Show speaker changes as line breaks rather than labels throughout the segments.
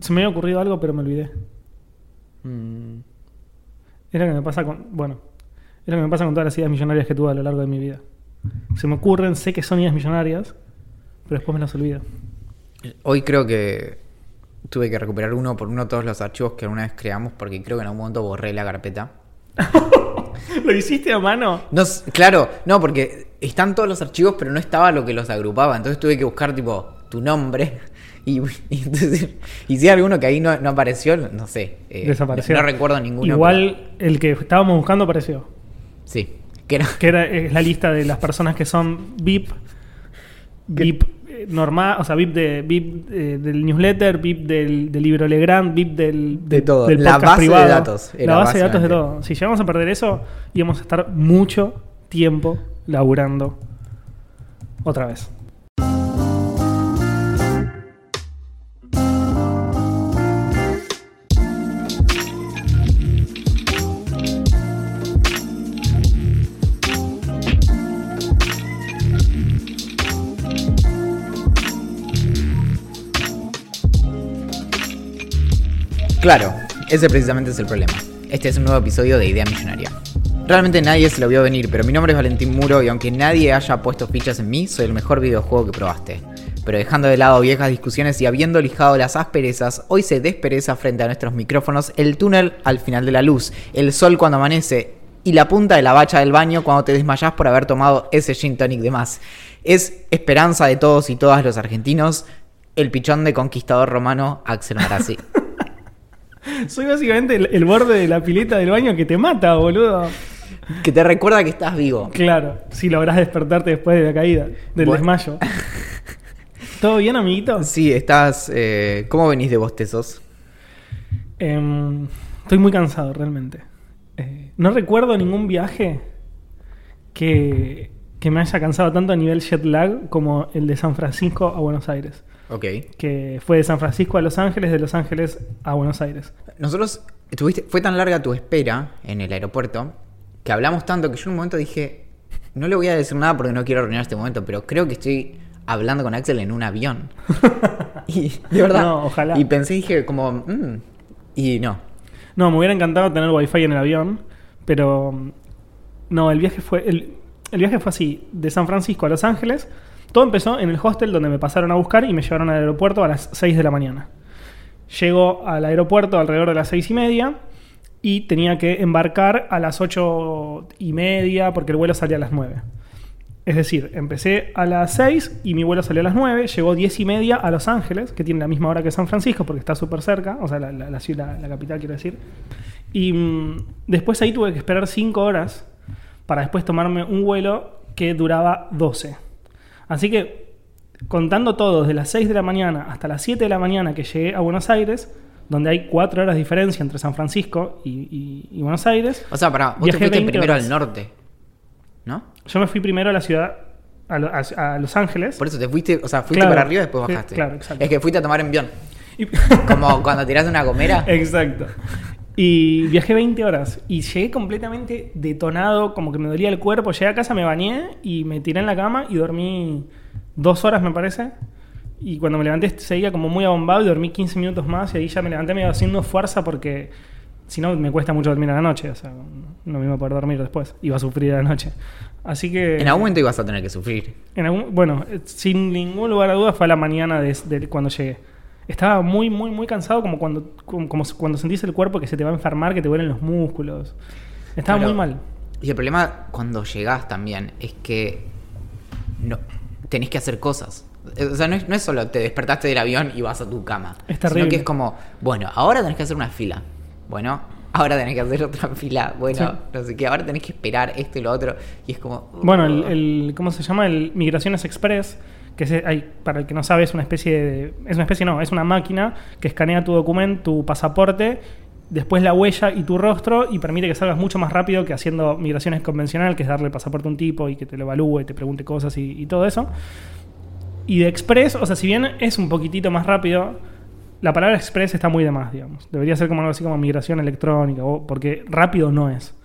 Se me había ocurrido algo, pero me olvidé.
Mm,
Era lo que me pasa con. Bueno, es lo que me pasa con todas las ideas millonarias que tuve a lo largo de mi vida. Se me ocurren, sé que son ideas millonarias, pero después me las olvido.
Hoy creo que tuve que recuperar uno por uno todos los archivos que alguna vez creamos porque creo que en algún momento borré la carpeta.
¿Lo hiciste a mano?
No, claro, no, porque están todos los archivos, pero no estaba lo que los agrupaba. Entonces tuve que buscar, tipo, tu nombre. Y, y entonces, y si hay alguno que ahí no, no apareció, no sé. eh,
Desapareció.
No, no recuerdo ninguno.
Igual el que estábamos buscando apareció.
sí. Que era,
Que era es la lista de las personas que son VIP, VIP eh, normal, o sea, VIP, de, VIP eh, del newsletter, VIP del, del libro Legrand, VIP del,
De todo.
del
La
podcast
base de datos
La base de datos de todo. Si llegamos a perder eso, íbamos a estar mucho tiempo laburando otra vez.
Claro, ese precisamente es el problema. Este es un nuevo episodio de Idea Millonaria. Realmente nadie se lo vio venir, pero mi nombre es Valentín Muro y aunque nadie haya puesto fichas en mí, soy el mejor videojuego que probaste. Pero dejando de lado viejas discusiones y habiendo lijado las asperezas, hoy se despereza frente a nuestros micrófonos el túnel al final de la luz, el sol cuando amanece y la punta de la bacha del baño cuando te desmayás por haber tomado ese gin tonic de más. Es esperanza de todos y todas los argentinos, el pichón de conquistador romano Axel Marazzi.
Soy básicamente el, el borde de la pileta del baño que te mata, boludo.
Que te recuerda que estás vivo.
Claro, si lográs despertarte después de la caída, del
Bueno.
desmayo. ¿Todo bien, amiguito?
Sí, estás. eh, ¿Cómo venís de bostezos?
Em, estoy muy cansado, realmente. Eh, no recuerdo ningún viaje que, que me haya cansado tanto a nivel jet lag como el de San Francisco a Buenos Aires.
Ok.
Que fue de San Francisco a Los Ángeles, de Los Ángeles a Buenos Aires.
Nosotros. Estuviste, fue tan larga tu espera en el aeropuerto que hablamos tanto que yo en un momento dije. No le voy a decir nada porque no quiero arruinar este momento, pero creo que estoy hablando con Axel en un avión. y de verdad.
No, ojalá.
Y pensé, dije, como. mm, y no.
No, me hubiera encantado tener wifi en el avión, pero mm, no, el viaje fue el, el viaje fue así, de San Francisco a Los Ángeles. Todo empezó en el hostel donde me pasaron a buscar y me llevaron al aeropuerto a las 6 de la mañana. Llego al aeropuerto alrededor de las 6 y media y tenía que embarcar a las 8 y media porque el vuelo salía a las 9. Es decir, empecé a las 6 y mi vuelo salió a las 9, llegó 10 y media a Los Ángeles, que tiene la misma hora que San Francisco porque está súper cerca, o sea, la, la- ciudad, la capital quiero decir. Y mm, después ahí tuve que esperar 5 horas para después tomarme un vuelo que duraba 12. Así que, contando todo, desde las 6 de la mañana hasta las 7 de la mañana que llegué a Buenos Aires, donde hay 4 horas de diferencia entre San Francisco y, y- y Buenos Aires,
O sea, para vos te fuiste
20
primero
horas.
al norte. ¿No?
yo me fui primero a la ciudad, a, lo- a- a Los Ángeles.
Por eso te fuiste, o sea, fuiste
Claro.
para arriba y después bajaste.
claro, exacto.
Es que fuiste a tomar envión.
Y-
Como cuando tirás de una gomera.
Exacto. Y viajé 20 horas y llegué completamente detonado, como que me dolía el cuerpo. Llegué a casa, me bañé y me tiré en la cama y dormí dos horas, me parece. Y cuando me levanté seguía como muy abombado y dormí 15 minutos más y ahí ya me levanté medio haciendo fuerza porque si no me cuesta mucho dormir a la noche. O sea, no me iba a poder dormir después. Iba a sufrir a la noche. Así que...
En algún momento ibas a tener que sufrir.
En algún- bueno, sin ningún lugar a dudas fue a la mañana de, de cuando llegué. Estaba muy, muy, muy cansado, como cuando, como, como cuando sentís el cuerpo que se te va a enfermar, que te duelen los músculos. Estaba muy mal.
Y el problema cuando llegás también es que no, tenés que hacer cosas. Eh, O sea, no es, no es solo te despertaste del avión y vas a tu cama.
Es
Sino
terrible.
que es como, bueno, ahora tenés que hacer una fila. Bueno, ahora tenés que hacer otra fila. Bueno,
Sí.
no sé qué, ahora tenés que esperar esto y lo otro. Y es como.
Bueno, el, el- ¿cómo se llama? El Migraciones Express, que es, hay, para el que no sabe, es una especie de. Es una especie, no, es una máquina que escanea tu documento, tu pasaporte, después la huella y tu rostro y permite que salgas mucho más rápido que haciendo migraciones convencional, que es darle el pasaporte a un tipo y que te lo evalúe, te pregunte cosas y, y todo eso. Y de Express, o sea, si bien es un poquitito más rápido, la palabra Express está muy de más, digamos. Debería ser como algo así como migración electrónica, o- porque rápido no es.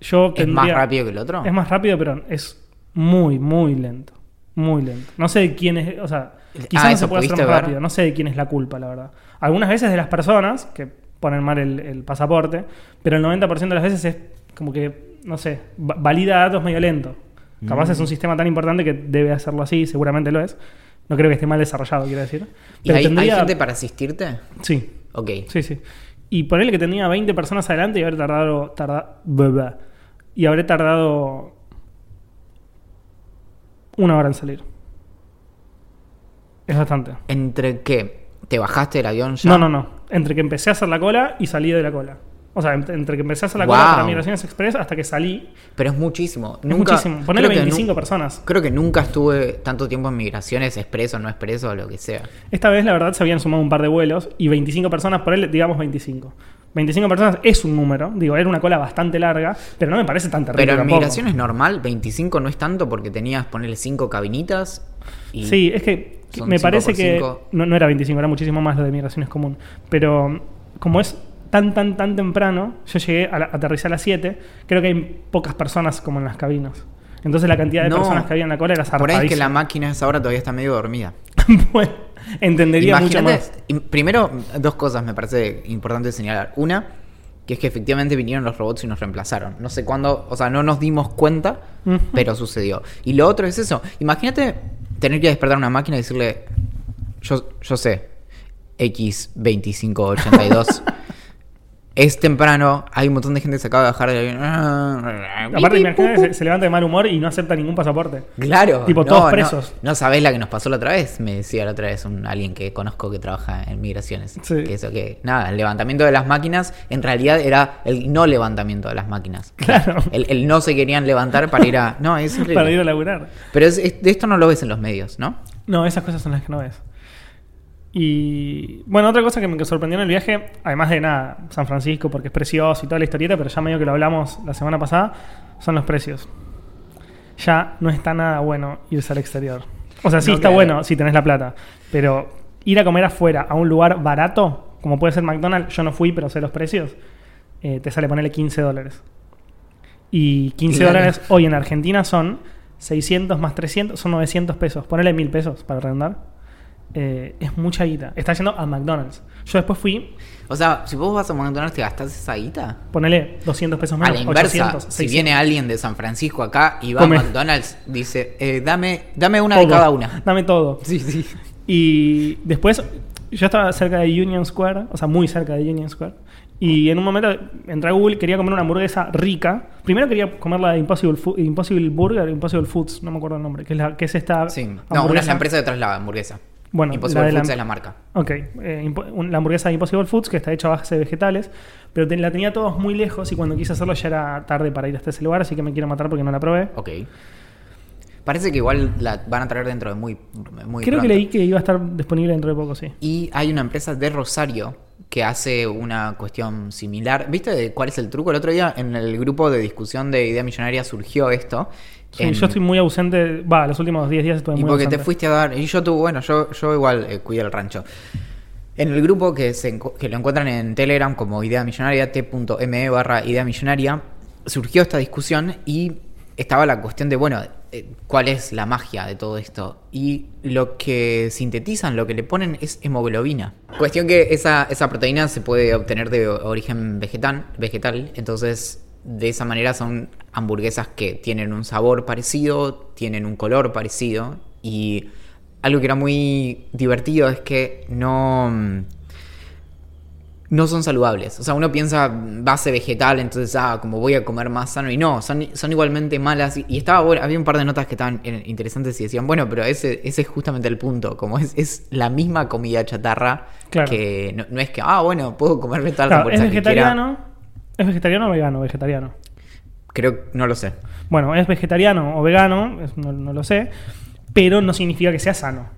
Yo
¿Es más rápido que el otro?
Es más rápido, pero es muy, muy lento. Muy lento. No sé de quién es, o sea, quizás
Ah,
no
¿eso
se puede hacer más
ver?
rápido. No sé de quién es la culpa, la verdad. Algunas veces de las personas que ponen mal el, el pasaporte, pero el 90% de las veces es como que, no sé, va- valida datos medio lento. Capaz
Mm.
es un sistema tan importante que debe hacerlo así, seguramente lo es. No creo que esté mal desarrollado, quiero decir.
¿Y
Pero
hay, hay
tendría-
gente para asistirte?
Sí,
Ok.
Sí, sí. Y ponerle que tenía 20 personas adelante y haber tardado. tarda- y habré tardado. Una hora en salir. Es bastante.
¿Entre qué? ¿Te bajaste del avión ya?
No, no, no. Entre que empecé a hacer la cola y salí de la cola. O sea, ent- entre que empecé a hacer la cola para Migraciones Express hasta que salí.
Pero es muchísimo.
Es
Nunca,
muchísimo. Ponele
creo que
25
nu-
personas.
Creo que nunca estuve tanto tiempo en migraciones, expreso, no expreso, lo que sea.
Esta vez, la verdad, se habían sumado un par de vuelos y 25 personas por él, digamos 25. 25 personas es un número. Digo, era una cola bastante larga, pero no me parece tan terrible.
Pero en
tampoco.
migraciones normal, 25 no es tanto porque tenías, ponerle 5 cabinitas. Y
Sí, es que me parece que no, no era 25, era muchísimo más lo de migraciones común. Pero como es tan, tan, tan temprano, yo llegué a la, aterricé a las 7, creo que hay pocas personas como en las cabinas. Entonces la cantidad de
No,
personas que había en la cola era
Por ahí es que
zarpadísima.
la máquina a esa hora todavía está medio dormida.
Bueno, entendería mucho
Imagínate,
más.
im- primero, dos cosas me parece importante señalar. Una, que es que efectivamente vinieron los robots y nos reemplazaron. No sé cuándo, o sea, no nos dimos cuenta, pero sucedió. Y lo otro es eso. Imagínate tener que despertar una máquina y decirle, yo, yo sé, X2582. Es temprano, hay un montón de gente que se acaba de bajar del avión.
Aparte, imagínate se, se levanta de mal humor y no acepta ningún pasaporte.
Claro.
Tipo,
no,
todos
no,
presos.
No, sabés la que nos pasó la otra vez. Me decía la otra vez un alguien que conozco que trabaja en migraciones.
Sí.
Que eso que, nada, el levantamiento de las máquinas en realidad era el no levantamiento de las máquinas.
Claro.
El, el no se querían levantar para ir a. No, es.
Para ir a laburar.
Pero es- esto no lo ves en los medios, ¿no?
No, esas cosas son las que no ves. Y bueno, otra cosa que me sorprendió en el viaje, además de nada, San Francisco, porque es precioso y toda la historieta, pero ya medio que lo hablamos la semana pasada, son los precios. Ya no está nada bueno irse al exterior. O sea, sí
No,
está
claro.
bueno si tenés la plata, pero ir a comer afuera a un lugar barato, como puede ser McDonald's, yo no fui, pero sé los precios, eh, te sale ponerle 15 dólares. Y 15
Claro.
dólares hoy en Argentina son 600 más 300, son 900 pesos. Ponele 1000 pesos para redondar. Eh, es mucha guita. Está yendo a McDonald's. Yo después fui,
O sea, si vos vas a McDonald's, ¿te gastás esa guita?
ponele 200 pesos menos.
a la inversa,
800,
si
600.
viene alguien de San Francisco acá y va
Come.
a McDonald's, dice, eh, dame, dame una de cada una.
Dame todo.
Sí, sí.
Y después, yo estaba cerca de Union Square, o sea, muy cerca de Union Square. Y en un momento entré a Google, quería comer una hamburguesa rica. Primero quería comer la de Impossible, Fu- Impossible Burger, Impossible Foods, no me acuerdo el nombre, que es, la, que es esta.
Sí. No, una
hamburguesa.
es la empresa de la hamburguesa.
Bueno,
Impossible
la de la-
Foods es la marca.
Ok, eh, la hamburguesa de Impossible Foods, que está hecha a base de vegetales, pero la tenía todos muy lejos y cuando quise hacerlo ya era tarde para ir hasta ese lugar, así que me quiero matar porque no la probé.
Ok. Parece que igual la van a traer dentro de muy, muy
Creo
pronto.
que leí que iba a estar disponible dentro de poco, sí.
Y hay una empresa de Rosario que hace una cuestión similar. ¿Viste de cuál es el truco? El otro día en el grupo de discusión de Idea Millonaria surgió esto.
Sí,
En-
Yo estoy muy ausente, va, los últimos 10 días estuve
Y
muy
porque
ausente.
te fuiste a dar. Y yo tuve, bueno, yo, yo igual eh, cuidé el rancho. En el grupo que, se, que lo encuentran en Telegram como Idea Millonaria, t.me barra Idea Millonaria, surgió esta discusión y estaba la cuestión de, bueno, ¿cuál es la magia de todo esto? Y lo que sintetizan, lo que le ponen es hemoglobina. Cuestión que esa, esa proteína se puede obtener de origen vegetal, vegetal, entonces de esa manera son hamburguesas que tienen un sabor parecido, tienen un color parecido y algo que era muy divertido es que no mm, no son saludables. O sea, uno piensa base vegetal, entonces, ah, como voy a comer más sano. Y no, son, son igualmente malas. Y, y estaba bueno, había un par de notas que estaban eh, interesantes y decían, bueno, pero ese, ese es justamente el punto. Como es, es la misma comida chatarra
Claro.
que no, no es que, ah, bueno, puedo comerme tal
Claro, es
que
vegetariano. ¿Es vegetariano o vegano? Vegetariano.
Creo, no lo sé.
Bueno, es vegetariano o vegano, es- no, no lo sé. pero no significa que sea sano.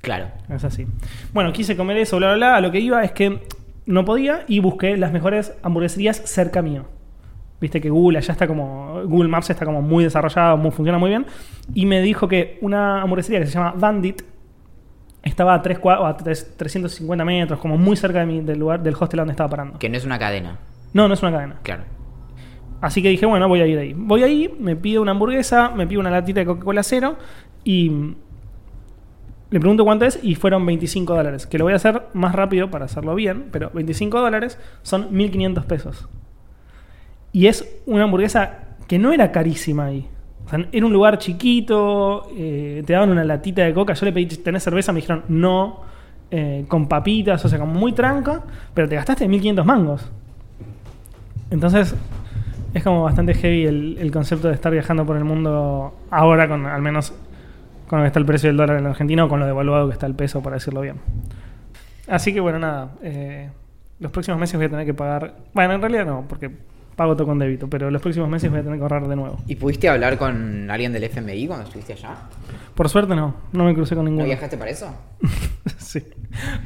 Claro.
Es así. Bueno, quise comer eso, bla, bla, bla. Lo que iba es que no podía y busqué las mejores hamburgueserías cerca mío. Viste que Google ya está como. Google Maps está como muy desarrollado, muy, funciona muy bien. Y me dijo que una hamburguesería que se llama Bandit estaba a, 3, a 350 metros, como muy cerca de mi, del lugar, del hostel donde estaba parando.
Que no es una cadena.
No, no es una cadena.
Claro.
Así que dije, bueno, voy a ir ahí. Voy ahí, me pido una hamburguesa, me pido una latita de Coca-Cola cero y le pregunto cuánto es y fueron 25 dólares. Que lo voy a hacer más rápido para hacerlo bien, pero 25 dólares son 1500 pesos. Y es una hamburguesa que no era carísima ahí. Era un lugar chiquito, eh, te daban una latita de coca. Yo le pedí, ¿tenés cerveza? Me dijeron, no, eh, con papitas, o sea, como muy tranca, pero te gastaste 1500 mangos. Entonces, es como bastante heavy el, concepto de estar viajando por el mundo ahora, con al menos con lo que está el precio del dólar en Argentina o con lo devaluado que está el peso, para decirlo bien. Así que bueno, nada. Eh, los próximos meses voy a tener que pagar. Bueno, en realidad no, porque pago todo con débito, pero los próximos meses voy a tener que ahorrar de nuevo.
¿Y pudiste hablar con alguien del FMI cuando estuviste allá?
Por suerte no, no me crucé con ninguno.
¿No viajaste para eso?
sí,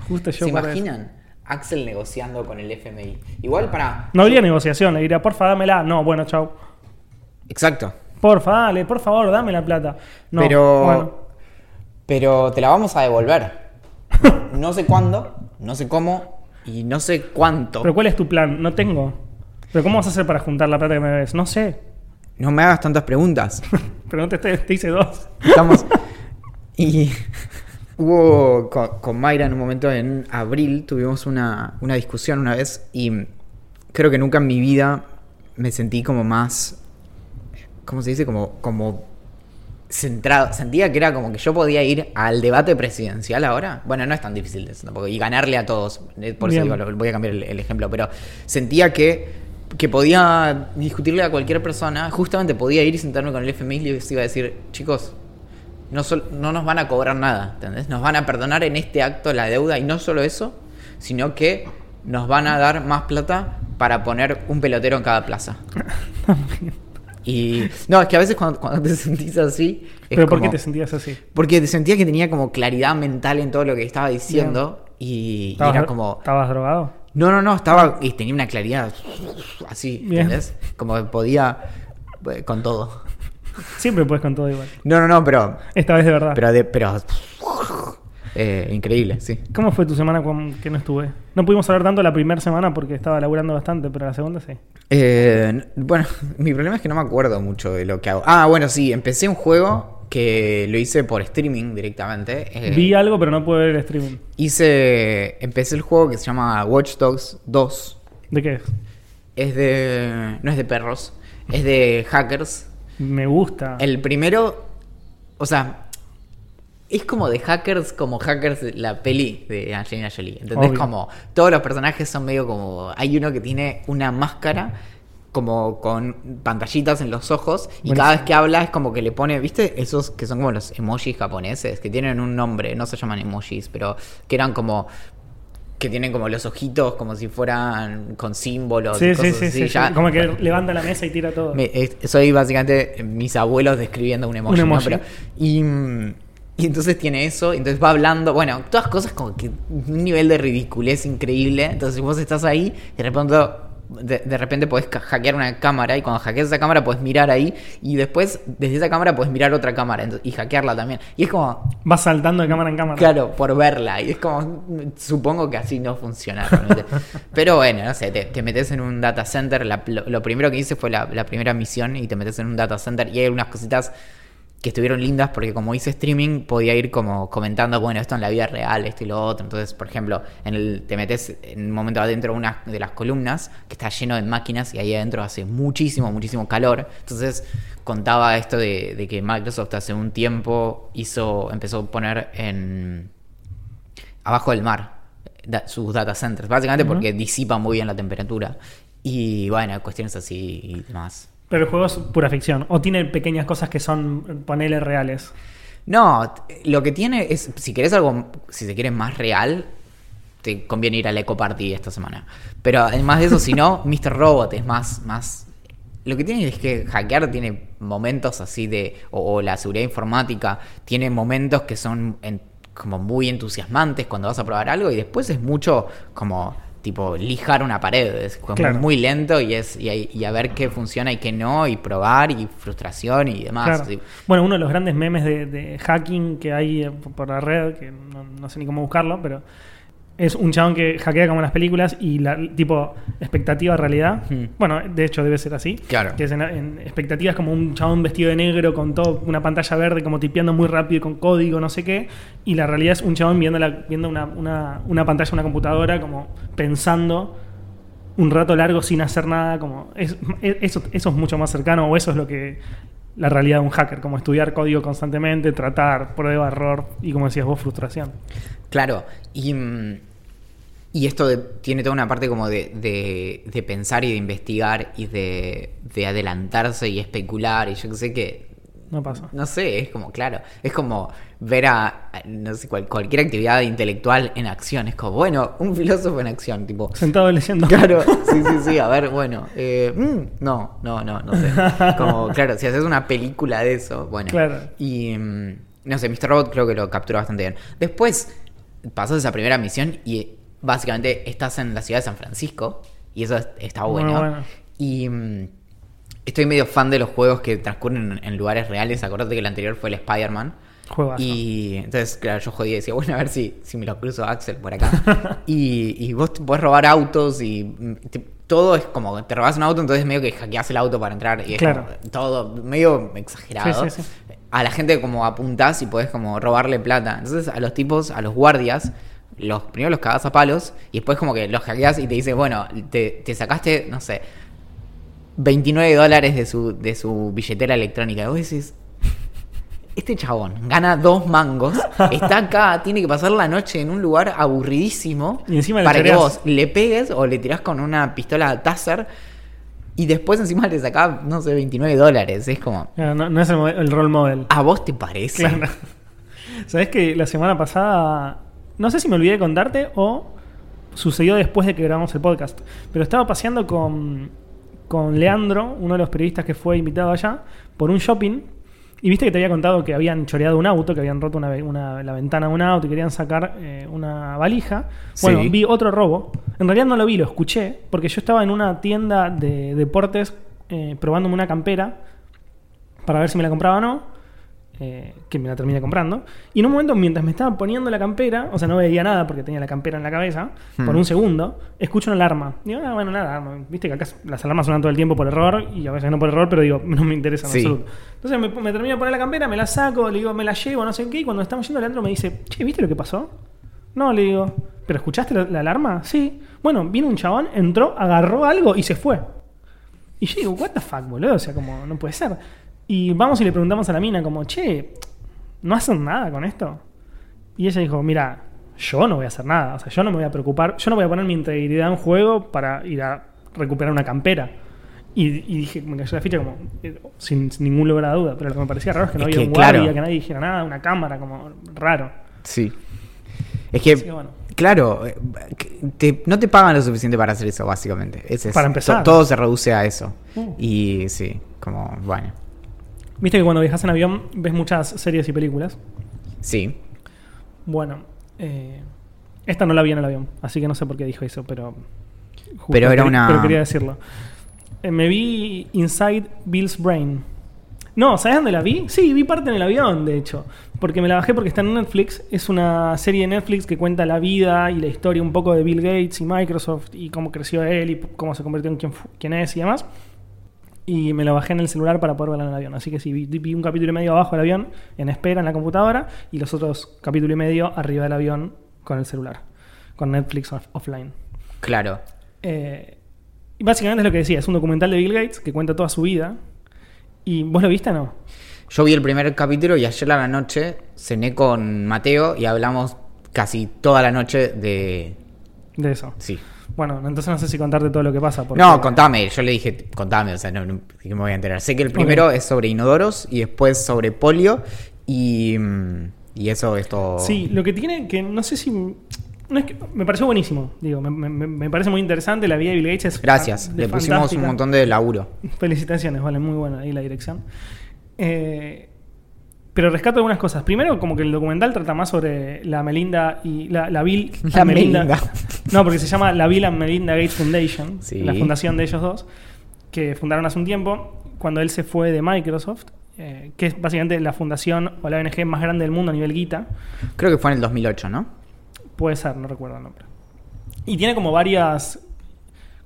justo yo.
¿Se imaginan? Axel negociando con el FMI. Igual para.
No habría negociación, le diría, porfa, dámela. No, bueno, chau.
Exacto.
Porfa, dale, por favor, dame la plata. No,
pero.
bueno.
Pero te la vamos a devolver. no sé cuándo, no sé cómo y no sé cuánto.
Pero ¿cuál es tu plan? No tengo. ¿Pero cómo vas a hacer para juntar la plata que me debes? No sé.
No me hagas tantas preguntas.
Pero no te, te hice dos.
Estamos. Y hubo con, con, Mayra en un momento en abril, tuvimos una, una, discusión una vez y creo que nunca en mi vida me sentí como más, ¿cómo se dice? Como, como centrado. Sentía que era como que yo podía ir al debate presidencial ahora. Bueno, no es tan difícil eso tampoco. Y ganarle a todos. Eh, Por
Bien.
eso digo, voy a cambiar el, el ejemplo. Pero sentía que, que podía discutirle a cualquier persona. Justamente podía ir y sentarme con el FMI y les iba a decir, chicos, no, sol- no nos van a cobrar nada, ¿entendés? Nos van a perdonar en este acto la deuda y no solo eso, sino que nos van a dar más plata para poner un pelotero en cada plaza. y no, es que a veces cuando, cuando te sentís así...
¿Pero por qué te sentías así?
Porque te sentía que tenía como claridad mental en todo lo que estaba diciendo y, y
¿Estabas,
era como...
¿Estabas drogado?
No, no, no, estaba y tenía una claridad así,
Bien.
¿entendés? Como que podía eh, con todo.
Siempre puedes con todo igual.
No, no, no, pero
Esta vez de verdad.
pero de, pero eh, increíble, sí.
¿Cómo fue tu semana con que no estuve? No pudimos hablar tanto la primera semana porque estaba laburando bastante, pero la segunda sí.
Eh, bueno, mi problema es que no me acuerdo mucho de lo que hago. Ah, bueno, sí, empecé un juego que lo hice por streaming directamente. Eh,
Vi algo, pero no pude ver el streaming.
hice, empecé el juego que se llama Watch Dogs 2.
¿De qué es?
Es de, no es de perros, es de hackers.
Me gusta.
El primero, o sea, es como de hackers, como hackers la peli de Angelina Jolie. ¿Entendés?
Obvio.
Como todos los personajes son medio como. Hay uno que tiene una máscara como con pantallitas en los ojos y cada vez que habla es como que le pone, ¿viste? Esos que son como los emojis japoneses, que tienen un nombre, no se llaman emojis, pero que eran como que tienen como los ojitos como si fueran con símbolos y
Sí, sí,
cosas
sí,
así,
sí,
ya-.
Como que levanta la mesa y tira todo.
me- es- soy básicamente mis abuelos describiendo un emoji.
Un
¿no? Pero- y, mm, y entonces tiene eso, y entonces va hablando, bueno, todas cosas como que un nivel de ridiculez increíble. Entonces vos estás ahí, y de repente, de, de repente podés hackear una cámara, y cuando hackeas esa cámara podés mirar ahí, y después desde esa cámara podés mirar otra cámara y hackearla también. Y es como,
Vas saltando de cámara en cámara.
Claro, por verla. Y es como, supongo que así no funciona realmente. Pero bueno, no sé, te, te metes en un data center. la- lo, lo primero que hice fue la, la primera misión y te metes en un data center y hay algunas cositas que estuvieron lindas porque como hice streaming podía ir como comentando, bueno, esto en la vida real, esto y lo otro. Entonces, por ejemplo, en el, te metes en un momento adentro de una de las columnas que está lleno de máquinas y ahí adentro hace muchísimo, muchísimo calor. Entonces contaba esto de, de que Microsoft hace un tiempo hizo, empezó a poner en abajo del mar da- sus data centers, básicamente porque disipan muy bien la temperatura. Y bueno, cuestiones así y demás.
Pero el juego es pura ficción. O tiene pequeñas cosas que son paneles reales.
No, lo que tiene es, si querés algo, si se quiere más real, te conviene ir al Eco Party esta semana. Pero además de eso, si no, Mr. Robot es más, más Lo que tiene es que hackear tiene momentos así de. O, o la seguridad informática tiene momentos que son en- como muy entusiasmantes cuando vas a probar algo y después es mucho como tipo lijar una pared. Es
Claro.
muy lento y es y, y a ver qué funciona y qué no, y probar y frustración y demás.
Claro. Bueno, uno de los grandes memes de, de hacking que hay por la red, que no, no sé ni cómo buscarlo, pero es un chabón que hackea como en las películas y la tipo expectativa realidad.
Hmm.
Bueno, de hecho debe ser así.
Claro.
Que es en, en expectativas como un chabón vestido de negro con todo una pantalla verde como tipeando muy rápido con código, no sé qué. Y la realidad es un chabón viendo, la, viendo una, una, una pantalla una computadora como pensando un rato largo sin hacer nada, como es, es- eso, eso es mucho más cercano, o eso es lo que la realidad de un hacker, como estudiar código constantemente, tratar, prueba, error y como decías vos, frustración.
Claro, y, mm, y esto de- tiene toda una parte como de, de- de pensar y de investigar y de, de adelantarse y especular y yo que sé que...
No pasa.
No sé, es como, claro, es como ver a, a, no sé, cual- cualquier actividad intelectual en acción. Es como, bueno, un filósofo en acción, tipo...
Sentado leyendo.
Claro, sí, sí, sí, a ver, bueno, eh, mm, no, no, no, no sé. Como, claro, si haces una película de eso, bueno.
Claro.
Y, mm, no sé, Mr. Robot creo que lo capturó bastante bien. Después, pasas esa primera misión y básicamente estás en la ciudad de San Francisco y eso es- está
Muy
bueno. Y mm, estoy medio fan de los juegos que transcurren en, en lugares reales. Acordate que el anterior fue el Spider-Man.
Juegazo.
Y entonces, claro, yo jodía y decía, bueno, a ver si, si me lo cruzo a Axel por acá. y, y vos te podés robar autos y mm, te- todo es como, te robas un auto, entonces medio que hackeás el auto para entrar. Y es
Claro.
como todo medio exagerado.
Sí, sí, sí.
A la gente como apuntás y podés como robarle plata. Entonces a los tipos, a los guardias, los primero los cagás a palos y después como que los hackeás y te dice, bueno, te, te sacaste, no sé, 29 dólares de su, de su billetera electrónica. Y vos decís, este chabón gana dos mangos, está acá, tiene que pasar la noche en un lugar aburridísimo
Y encima
para que vos le pegues o le tirás con una pistola Taser y después encima le sacás, no sé, 29 dólares. Es como,
no, no es el, el role model.
¿a vos te parece?
Claro. Sabes que la semana pasada, no sé si me olvidé de contarte o sucedió después de que grabamos el podcast, pero estaba paseando con, con Leandro, uno de los periodistas que fue invitado allá, por un shopping. Y viste que te había contado que habían choreado un auto, que habían roto una, la ventana de un auto y querían sacar eh, una valija. Bueno,
Sí.
vi otro robo. En realidad no lo vi, lo escuché, porque yo estaba en una tienda de deportes eh, probándome una campera para ver si me la compraba o no. Eh, que me la terminé comprando. Y en un momento, mientras me estaba poniendo la campera, o sea, no veía nada porque tenía la campera en la cabeza,
Hmm.
por un segundo, escucho una alarma. Digo, ah, bueno, nada, viste que acá las alarmas suenan todo el tiempo por error y a veces no por error, pero digo, no me interesa en
Sí.
absoluto. Entonces me, me termino de poner la campera, me la saco, le digo, me la llevo, no sé qué, y cuando estamos yendo, Leandro me dice, che, ¿viste lo que pasó? No, le digo, ¿pero escuchaste la, la alarma? Sí. Bueno, vino un chabón, entró, agarró algo y se fue. Y yo digo, what the fuck, boludo, o sea, como, no puede ser. Y vamos y le preguntamos a la mina, como, che, ¿no hacen nada con esto? Y ella dijo, mira, yo no voy a hacer nada, o sea, yo no me voy a preocupar, yo no voy a poner mi integridad en juego para ir a recuperar una campera. Y, y dije, me cayó la ficha como, eh, sin, sin ningún lugar a duda, pero lo que me parecía raro es que no
Es
había
que,
un guardia,
claro.
que nadie dijera nada, una cámara, como raro.
Sí. Es que,
bueno.
claro, eh, te- no te pagan lo suficiente para hacer eso, básicamente. Es-
Para empezar.
to- Todo se reduce a eso.
Uh.
Y sí, como, bueno.
Viste que cuando viajas en avión ves muchas series y películas.
Sí.
Bueno, eh, esta no la vi en el avión, así que no sé por qué dijo eso, pero.
Pero era una-
Pero quería decirlo. Eh, me vi Inside Bill's Brain. No, ¿sabes dónde la vi? Sí, vi parte en el avión, de hecho. Porque me la bajé porque está en Netflix. Es una serie de Netflix que cuenta la vida y la historia un poco de Bill Gates y Microsoft y cómo creció él y cómo se convirtió en quien, quien es y demás. Y me la bajé en el celular para poder verla en el avión. Así que sí, vi, vi un capítulo y medio abajo del avión, en espera en la computadora, y los otros capítulo y medio arriba del avión con el celular, con Netflix off- offline.
Claro.
Eh, y básicamente es lo que decía, es un documental de Bill Gates que cuenta toda su vida. ¿Y vos lo viste o no?
Yo vi el primer capítulo y ayer a la noche cené con Mateo y hablamos casi toda la noche de...
De eso.
Sí.
Bueno, entonces no sé si contarte todo lo que pasa. porque-
No, contame. Yo le dije, contame, o sea, no, no, que me voy a enterar. Sé que el primero es sobre inodoros y después sobre polio y, mm, y eso es todo...
Sí, lo que tiene que no sé si. No es que, me pareció buenísimo, digo, me, me- me parece muy interesante. La vida de Bill Gates es
Gracias, le pusimos un montón de laburo.
Felicitaciones, vale, muy buena ahí la dirección. Eh, pero rescato algunas cosas. Primero, como que el documental trata más sobre la Melinda y la, la Bill
La
and
Melinda.
No, porque se llama la Bill and Melinda Gates Foundation,
Sí.
la fundación de ellos dos, que fundaron hace un tiempo, cuando él se fue de Microsoft, eh, que es básicamente la fundación o la ONG más grande del mundo a nivel guita.
Creo que fue en el 2008, ¿no?
Puede ser, no recuerdo el nombre. Y tiene como varias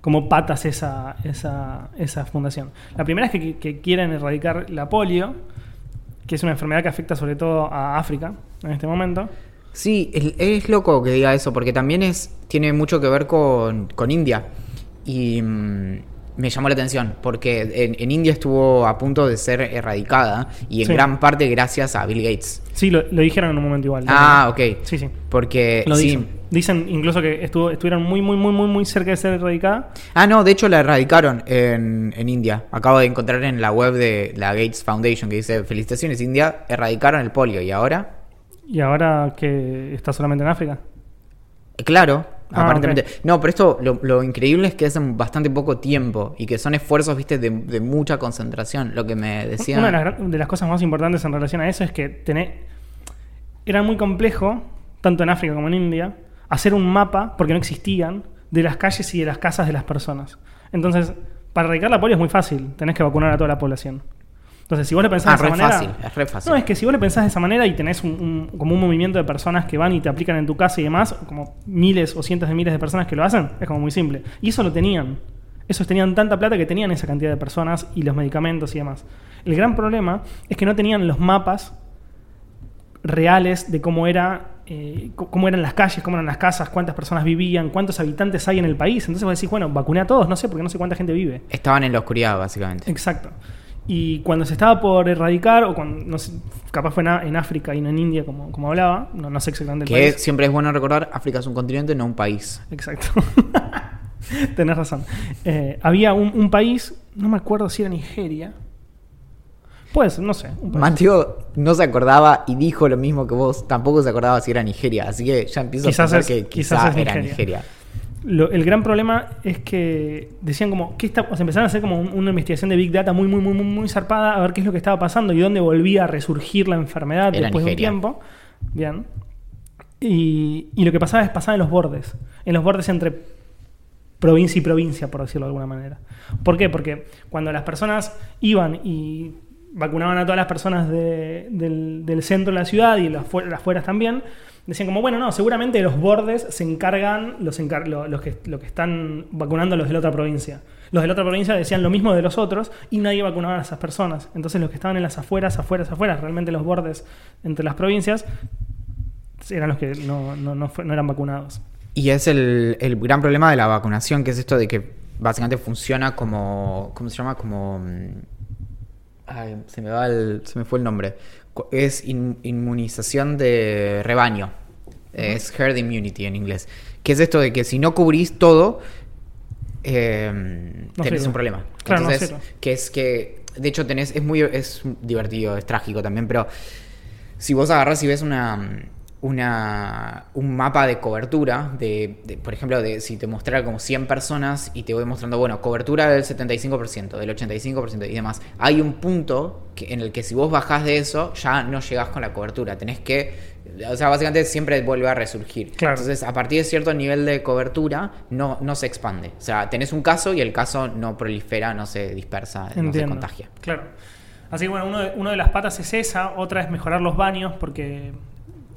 como patas esa, esa, esa fundación. La primera es que, que quieren erradicar la polio, que es una enfermedad que afecta sobre todo a África en este momento.
Sí, es, loco que diga eso, porque también es tiene mucho que ver con, con India. Y mm, me llamó la atención, porque en, en India estuvo a punto de ser erradicada, y en
Sí.
gran parte gracias a Bill Gates.
Sí, lo, lo dijeron en un momento igual.
Ah, ok.
Sí, sí.
Porque
Lo
sí.
dicen. Dicen incluso que estuvo, estuvieron muy, muy, muy, muy, muy cerca de ser erradicada.
Ah, no, de hecho la erradicaron en, en India. Acabo de encontrar en la web de la Gates Foundation que dice, felicitaciones India, erradicaron el polio. ¿Y ahora?
Y ahora que está solamente en África.
Claro,
Ah,
aparentemente. No, pero esto lo, lo increíble es que es en bastante poco tiempo y que son esfuerzos, viste, de, de mucha concentración. Lo que me decía.
Una de las, gra- de las cosas más importantes en relación a eso es que tener, era muy complejo, tanto en África como en India, hacer un mapa, porque no existían, de las calles y de las casas de las personas. Entonces, para erradicar la polio es muy fácil, tenés que vacunar a toda la población. Entonces, si vos le pensás
Ah,
de esa manera.
fácil, es re fácil.
No, es que si vos le pensás de esa manera y tenés un, un- como un movimiento de personas que van y te aplican en tu casa y demás, como miles o cientos de miles de personas que lo hacen, es como muy simple. Y eso lo tenían. Esos tenían tanta plata que tenían esa cantidad de personas y los medicamentos y demás. El gran problema es que no tenían los mapas reales de cómo era eh, cómo eran las calles, cómo eran las casas, cuántas personas vivían, cuántos habitantes hay en el país. Entonces vos decís, bueno, vacuné a todos, no sé, porque no sé cuánta gente vive.
Estaban en la oscuridad, básicamente.
Exacto. Y cuando se estaba por erradicar, o cuando, no sé, capaz fue en, África y no en India, como, como hablaba, no, no sé exactamente el
Que
país.
siempre es bueno recordar, África es un continente, no un país.
Exacto. Tenés razón. Eh, había un, un país, no me acuerdo si era Nigeria. Pues, no sé. un país.
Mateo no se acordaba y dijo lo mismo que vos. Tampoco se acordaba si era Nigeria. Así que ya empiezo
Quizás
a pensar
es-
que
quizás
era
Nigeria.
Nigeria.
Lo- el gran problema es que decían como, ¿qué está? O sea, empezaron a hacer como un- una investigación de Big Data muy, muy, muy, muy, muy zarpada a ver qué es lo que estaba pasando y dónde volvía a resurgir la enfermedad
Era
después
Nigeria.
de un tiempo. Bien. Y, y lo que pasaba es pasaba en los bordes. En los bordes entre provincia y provincia, por decirlo de alguna manera. ¿Por qué? Porque cuando las personas iban y vacunaban a todas las personas de- del, del centro de la ciudad y las, las fueras también, decían como, bueno, no, seguramente los bordes se encargan, los, encar- lo- los, que, lo que están vacunando a los de la otra provincia. Los de la otra provincia decían lo mismo de los otros y nadie vacunaba a esas personas. Entonces los que estaban en las afueras, afueras, afueras, realmente los bordes entre las provincias, eran los que no, no- no no eran vacunados.
Y es el, el gran problema de la vacunación, que es esto de que básicamente funciona como. ¿Cómo se llama? Como. mm, Ay, se me va el, se me fue el nombre. Es in- inmunización de rebaño. Es herd immunity en inglés. Que es esto de que si no cubrís todo, eh,
No
tenés
sirve.
un problema.
Claro,
Entonces, que es que, de hecho, tenés, es muy, es divertido, es trágico también, pero si vos agarrás y ves una, una, un mapa de cobertura, de, de, por ejemplo, de si te mostrara como 100 personas y te voy mostrando, bueno, cobertura del 75%, del 85% y demás, hay un punto que, en el que si vos bajás de eso, ya no llegás con la cobertura, tenés que, o sea, básicamente siempre vuelve a resurgir.
Claro.
Entonces, a partir de cierto nivel de cobertura, no, no se expande. O sea, tenés un caso y el caso no prolifera, no se dispersa, no se contagia.
Claro. Así que bueno, uno de, uno de las patas es esa, otra es mejorar los baños, porque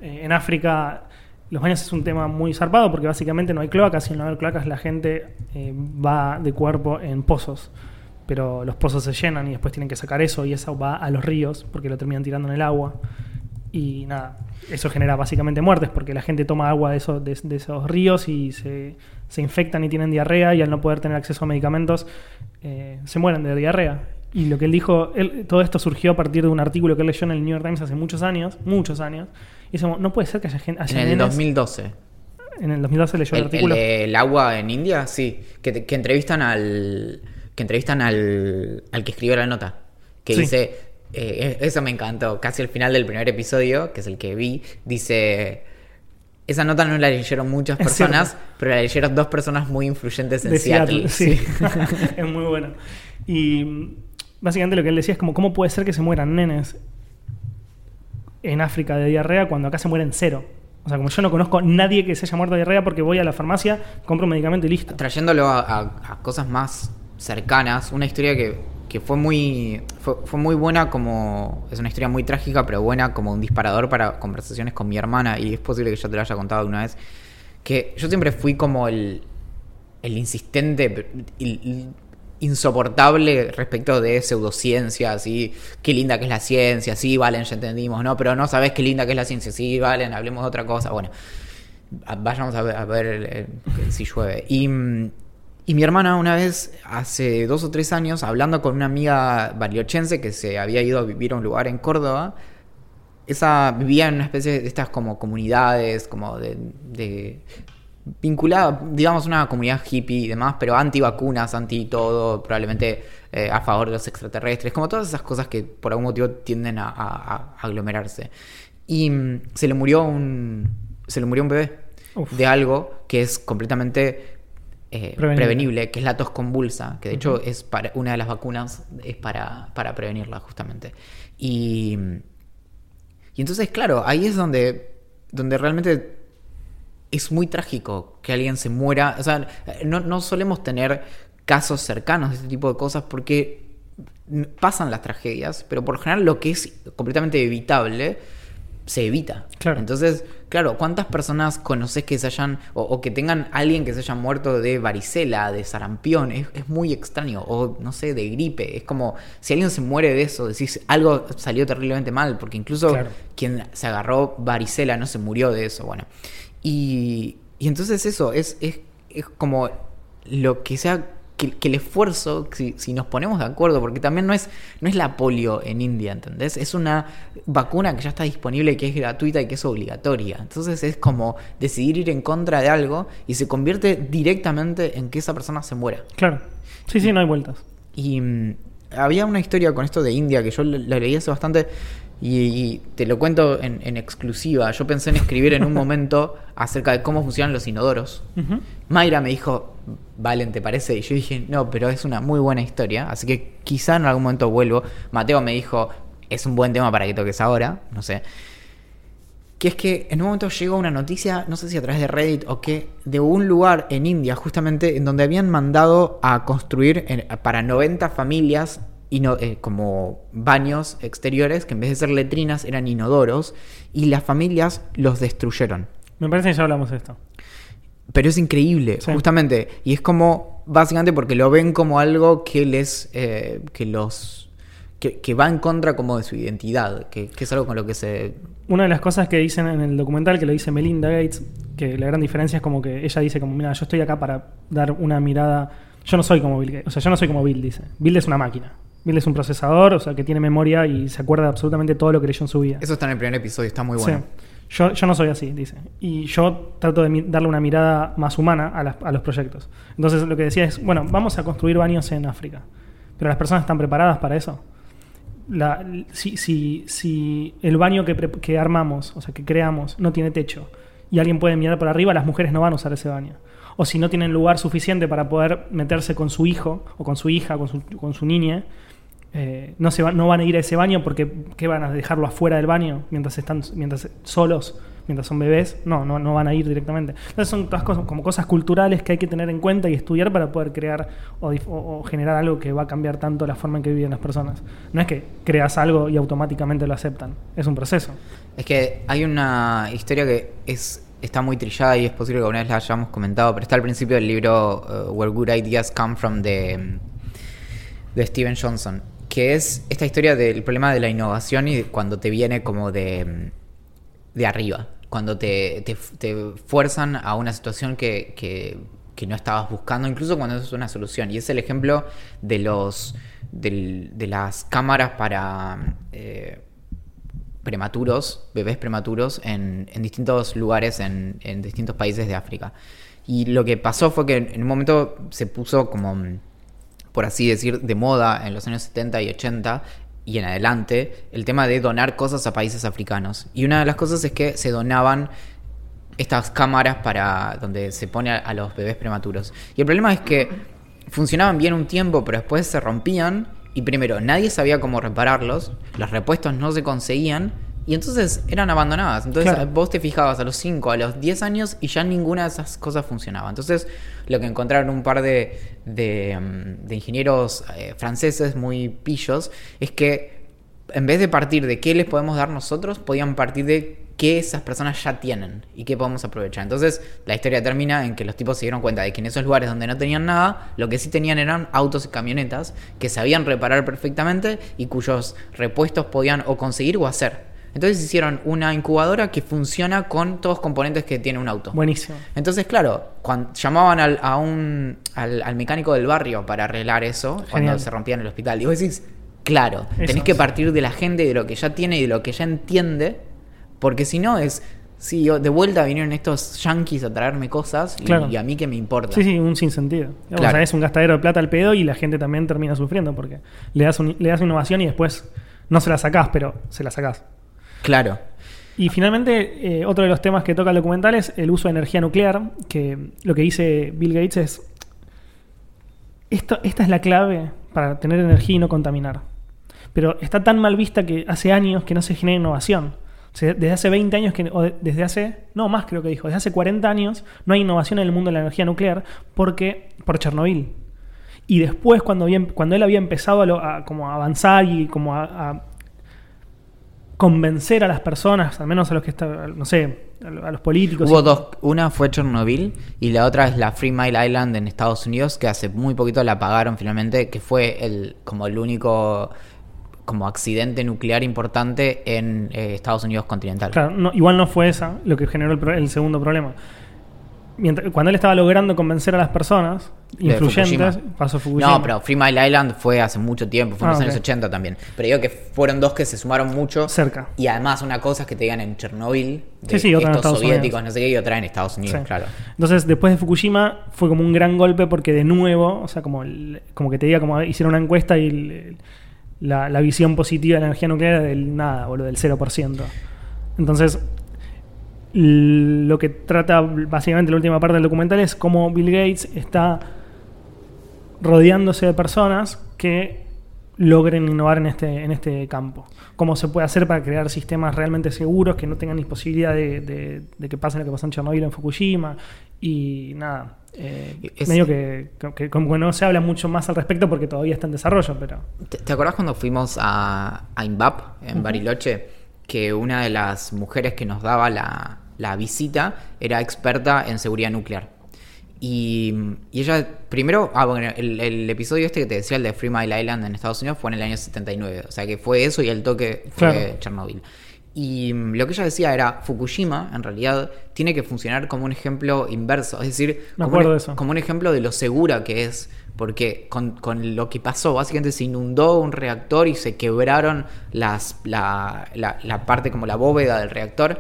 eh, en África los baños es un tema muy zarpado, porque básicamente no hay cloacas, y al no haber cloacas la gente eh, va de cuerpo en pozos. Pero los pozos se llenan y después tienen que sacar eso y eso va a los ríos, porque lo terminan tirando en el agua. Y nada, eso genera básicamente muertes, porque la gente toma agua de esos, de, de esos ríos y se, se infectan y tienen diarrea, y al no poder tener acceso a medicamentos, eh, se mueren de diarrea. Y lo que él dijo, él- todo esto surgió a partir de un artículo que él leyó en el New York Times hace muchos años, muchos años. Y dice, no puede ser que haya gente...
En el 2012.
En el 2012 leyó el,
El, el
artículo.
del agua en India, sí. Que, entrevistan al. Que entrevistan al. al que escribió la nota. Que
Sí.
dice. eh, eso me encantó. Casi al final del primer episodio, que es el que vi, dice. Esa nota no la leyeron muchas personas, pero la leyeron dos personas muy influyentes en
de
Seattle.
Seattle. Sí, es muy bueno. Y básicamente lo que él decía es como, ¿cómo puede ser que se mueran nenes en África de diarrea cuando acá se mueren cero? O sea, como yo no conozco a nadie que se haya muerto de diarrea porque voy a la farmacia, compro un medicamento y listo.
Trayéndolo a, cosas más cercanas, una historia que, que fue muy fue, muy buena como es una historia muy trágica pero buena como un disparador para conversaciones con mi hermana y es posible que yo te lo haya contado alguna vez que yo siempre fui como el el insistente el insoportable respecto de pseudociencias y qué linda que es la ciencia, sí, Valen, ya entendimos, no, pero no sabes qué linda que es la ciencia, sí, Valen, hablemos de otra cosa, bueno, vayamos a ver, a ver el- si llueve. Y, mm, y mi hermana una vez, hace dos o tres años, hablando con una amiga bariochense que se había ido a vivir a un lugar en Córdoba, esa vivía en una especie de estas como comunidades, como de, de vinculada, digamos, una comunidad hippie y demás, pero anti vacunas, anti todo, probablemente eh, a favor de los extraterrestres, como todas esas cosas que por algún motivo tienden a, a- a aglomerarse. Y mm, se le murió un se le murió un bebé
Uf.
de algo que es completamente eh,
Prevenible.
prevenible. que es la tos convulsa, que de hecho es para una de las vacunas es para, para prevenirla justamente. Y y entonces, claro, ahí es donde, donde realmente es muy trágico que alguien se muera. O sea, no, no solemos tener casos cercanos de este tipo de cosas porque pasan las tragedias, pero por lo general lo que es completamente evitable se evita.
Claro.
Entonces, claro, ¿cuántas personas conoces que se hayan, o, o que tengan alguien que se haya muerto de varicela, de sarampión? Es, es muy extraño, o no sé, de gripe. Es como, si alguien se muere de eso, decís, algo salió terriblemente mal, porque incluso
Claro.
quien se agarró varicela no se murió de eso, bueno. Y, y entonces eso, es, es, es como lo que sea, que, que el esfuerzo, si, si nos ponemos de acuerdo, porque también no es, no es la polio en India, ¿entendés? Es una vacuna que ya está disponible, que es gratuita y que es obligatoria. Entonces es como decidir ir en contra de algo y se convierte directamente en que esa persona se muera.
Claro. Sí, sí, no hay vueltas.
Y mm, había una historia con esto de India que yo la la leí hace bastante y, y te lo cuento en, en exclusiva. Yo pensé en escribir en un momento acerca de cómo funcionan los inodoros.
Ujú.
Mayra me dijo, Valen, ¿te parece? Y yo dije, no, pero es una muy buena historia, así que quizá en algún momento vuelvo. Mateo me dijo, es un buen tema para que toques ahora, no sé. Que es que en un momento llegó una noticia, no sé si a través de Reddit o qué, de un lugar en India, justamente, en donde habían mandado a construir en- para 90 familias ino- eh, como baños exteriores, que en vez de ser letrinas eran inodoros, y las familias los destruyeron.
Me parece que ya hablamos de esto.
Pero es increíble,
Sí.
justamente. Y es como, básicamente porque lo ven como algo que les, eh, que los, que, que va en contra como de su identidad, que, que es algo con lo que se...
Una de las cosas que dicen en el documental, que lo dice Melinda Gates, que la gran diferencia es como que ella dice como, mira, yo estoy acá para dar una mirada... Yo no soy como Bill Gates, o sea, yo no soy como Bill, dice. Bill es una máquina. Bill es un procesador, o sea, que tiene memoria y se acuerda de absolutamente todo lo que leyó en su vida.
Eso está en el primer episodio, está muy bueno.
Sí. Yo, yo no soy así, dice. Y yo trato de darle una mirada más humana a, las- a los proyectos. Entonces lo que decía es, bueno, vamos a construir baños en África. Pero las personas están preparadas para eso. La- si, si- si el baño que, que armamos, o sea, que creamos, no tiene techo y alguien puede mirar por arriba, las mujeres no van a usar ese baño. O si no tienen lugar suficiente para poder meterse con su hijo o con su hija, con su, con su niña, eh, no, se no van a ir a ese baño porque ¿qué van a dejarlo afuera del baño mientras están mientras solos, mientras son bebés? No, no, no van a ir directamente. Entonces son todas cosas, como cosas culturales que hay que tener en cuenta y estudiar para poder crear o generar algo que va a cambiar tanto la forma en que viven las personas. No es que creas algo y automáticamente lo aceptan, es un proceso.
Es que hay una historia que es está muy trillada y es posible que alguna vez la hayamos comentado, pero está al principio del libro uh, Where Good Ideas Come From de, de Steven Johnson, que es esta historia del problema de la innovación y de cuando te viene como de, de arriba, cuando te, te, te fuerzan a una situación que, que, que no estabas buscando, incluso cuando es una solución. Y es el ejemplo de los del- de las cámaras para eh, prematuros, bebés prematuros, en, en distintos lugares, en, en distintos países de África. Y lo que pasó fue que en un momento se puso como, por así decir, de moda en los años 70 y 80 y en adelante el tema de donar cosas a países africanos. Y una de las cosas es que se donaban estas cámaras para donde se pone a, a los bebés prematuros. Y el problema es que funcionaban bien un tiempo, pero después se rompían y primero nadie sabía cómo repararlos, los repuestos no se conseguían y entonces eran abandonadas. Entonces
Claro.
vos te fijabas a los 5, a los 10 años y ya ninguna de esas cosas funcionaba. Entonces lo que encontraron un par de, de, mm, de ingenieros eh, franceses muy pillos es que en vez de partir de qué les podemos dar nosotros, podían partir de qué esas personas ya tienen y qué podemos aprovechar. Entonces, la historia termina en que los tipos se dieron cuenta de que en esos lugares donde no tenían nada, lo que sí tenían eran autos y camionetas que sabían reparar perfectamente y cuyos repuestos podían o conseguir o hacer. Entonces hicieron una incubadora que funciona con todos los componentes que tiene un auto.
Buenísimo.
Entonces, claro, cuando llamaban al, a un, al, al mecánico del barrio para arreglar eso, cuando se rompía en el hospital, y vos decís, claro,
Eso
tenés que partir de la gente, de lo que ya tiene y de lo que ya entiende, porque si no es, si yo, de vuelta vinieron estos yankees a traerme cosas y,
Claro.
y a mí que me importa.
Sí, sí, un sinsentido. O sea, es un gastadero de plata al pedo y la gente también termina sufriendo porque le das, un- le das innovación y después no se la sacás, pero se la sacás.
Claro.
Y finalmente, eh, otro de los temas que toca el documental es el uso de energía nuclear, que lo que dice Bill Gates es, esto, esta es la clave para tener energía y no contaminar. Pero está tan mal vista que hace años que no se genera innovación. O sea, desde hace 20 años, que, o de- desde hace, no más creo que dijo, desde hace 40 años no hay innovación en el mundo de la energía nuclear porque, por Chernobyl. Y después, cuando, había- cuando él había empezado a, lo- a como a avanzar y como a, a convencer a las personas, al menos a los que están, no sé, a lo- a los políticos.
Hubo
y-
dos, una fue Chernobyl y la otra es la Free Mile Island en Estados Unidos, que hace muy poquito la apagaron finalmente, que fue el como el único como accidente nuclear importante en eh, Estados Unidos continental.
Claro, no- igual no fue esa lo que generó el, pro- el segundo problema. Mientras, cuando él estaba logrando convencer a las personas influyentes,
Fukushima.
pasó Fukushima.
No, pero Free Mile Island fue hace mucho tiempo, fue en
Ah,
los años 80 también. Pero digo que fueron dos que se sumaron mucho.
Cerca.
Y además una cosa es que te digan en Chernobyl, de
Sí, sí, otra en
estos
Estados
soviéticos,
Unidos.
no sé qué, y otra en Estados Unidos,
Sí.
claro.
Entonces, después de Fukushima, fue como un gran golpe porque de nuevo, o sea, como, como que te diga, como hicieron una encuesta y el- la, visión positiva de la energía nuclear del nada, boludo, del 0%. Entonces, lo que trata básicamente la última parte del documental es cómo Bill Gates está rodeándose de personas que logren innovar en este, en este campo. Cómo se puede hacer para crear sistemas realmente seguros que no tengan ni posibilidad de, de- de que pase lo que pasó en Chernobyl o en Fukushima. Y nada, eh,
Es-
medio que, que como que no se habla mucho más al respecto porque todavía está en desarrollo, pero...
¿Te, te acordás cuando fuimos a, a INVAP en Bariloche? Que una de las mujeres que nos daba la, la visita era experta en seguridad nuclear. Y, y ella, primero, ah, bueno, el, el episodio este que te decía, el de Free Mile Island en Estados Unidos, fue en el año 79. O sea que fue eso y el toque fue
Claro.
Chernobyl. Y lo que ella decía era, Fukushima, en realidad, tiene que funcionar como un ejemplo inverso. Es decir,
Me
como, un,
de eso.
como un ejemplo de lo segura que es. Porque con, con lo que pasó, básicamente se inundó un reactor y se quebraron las, la, la- la parte como la bóveda del reactor.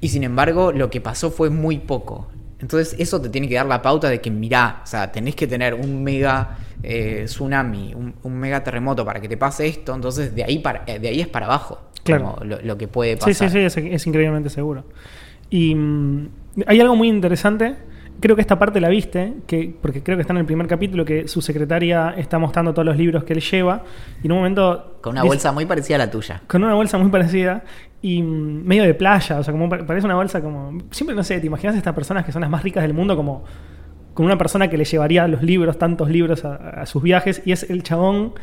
Y sin embargo, lo que pasó fue muy poco. Entonces, eso te tiene que dar la pauta de que, mirá, o sea, tenés que tener un mega eh, tsunami, un, un mega terremoto para que te pase esto. Entonces, de ahí, para, eh, de ahí es para abajo.
Claro.
como lo, lo que puede
Sí,
pasar.
sí, sí, es, es increíblemente seguro. Y mm, hay algo muy interesante. Creo que esta parte la viste, que, porque creo que está en el primer capítulo, que su secretaria está mostrando todos los libros que él lleva. Y en un momento.
Con una
dice-
bolsa muy parecida a la tuya.
Con una bolsa muy parecida y mm, medio de playa. O sea, como pa- parece una bolsa como. Siempre, no sé, te imaginas estas personas que son las más ricas del mundo como. Con una persona que le llevaría los libros, tantos libros a, a sus viajes. Y es el chabón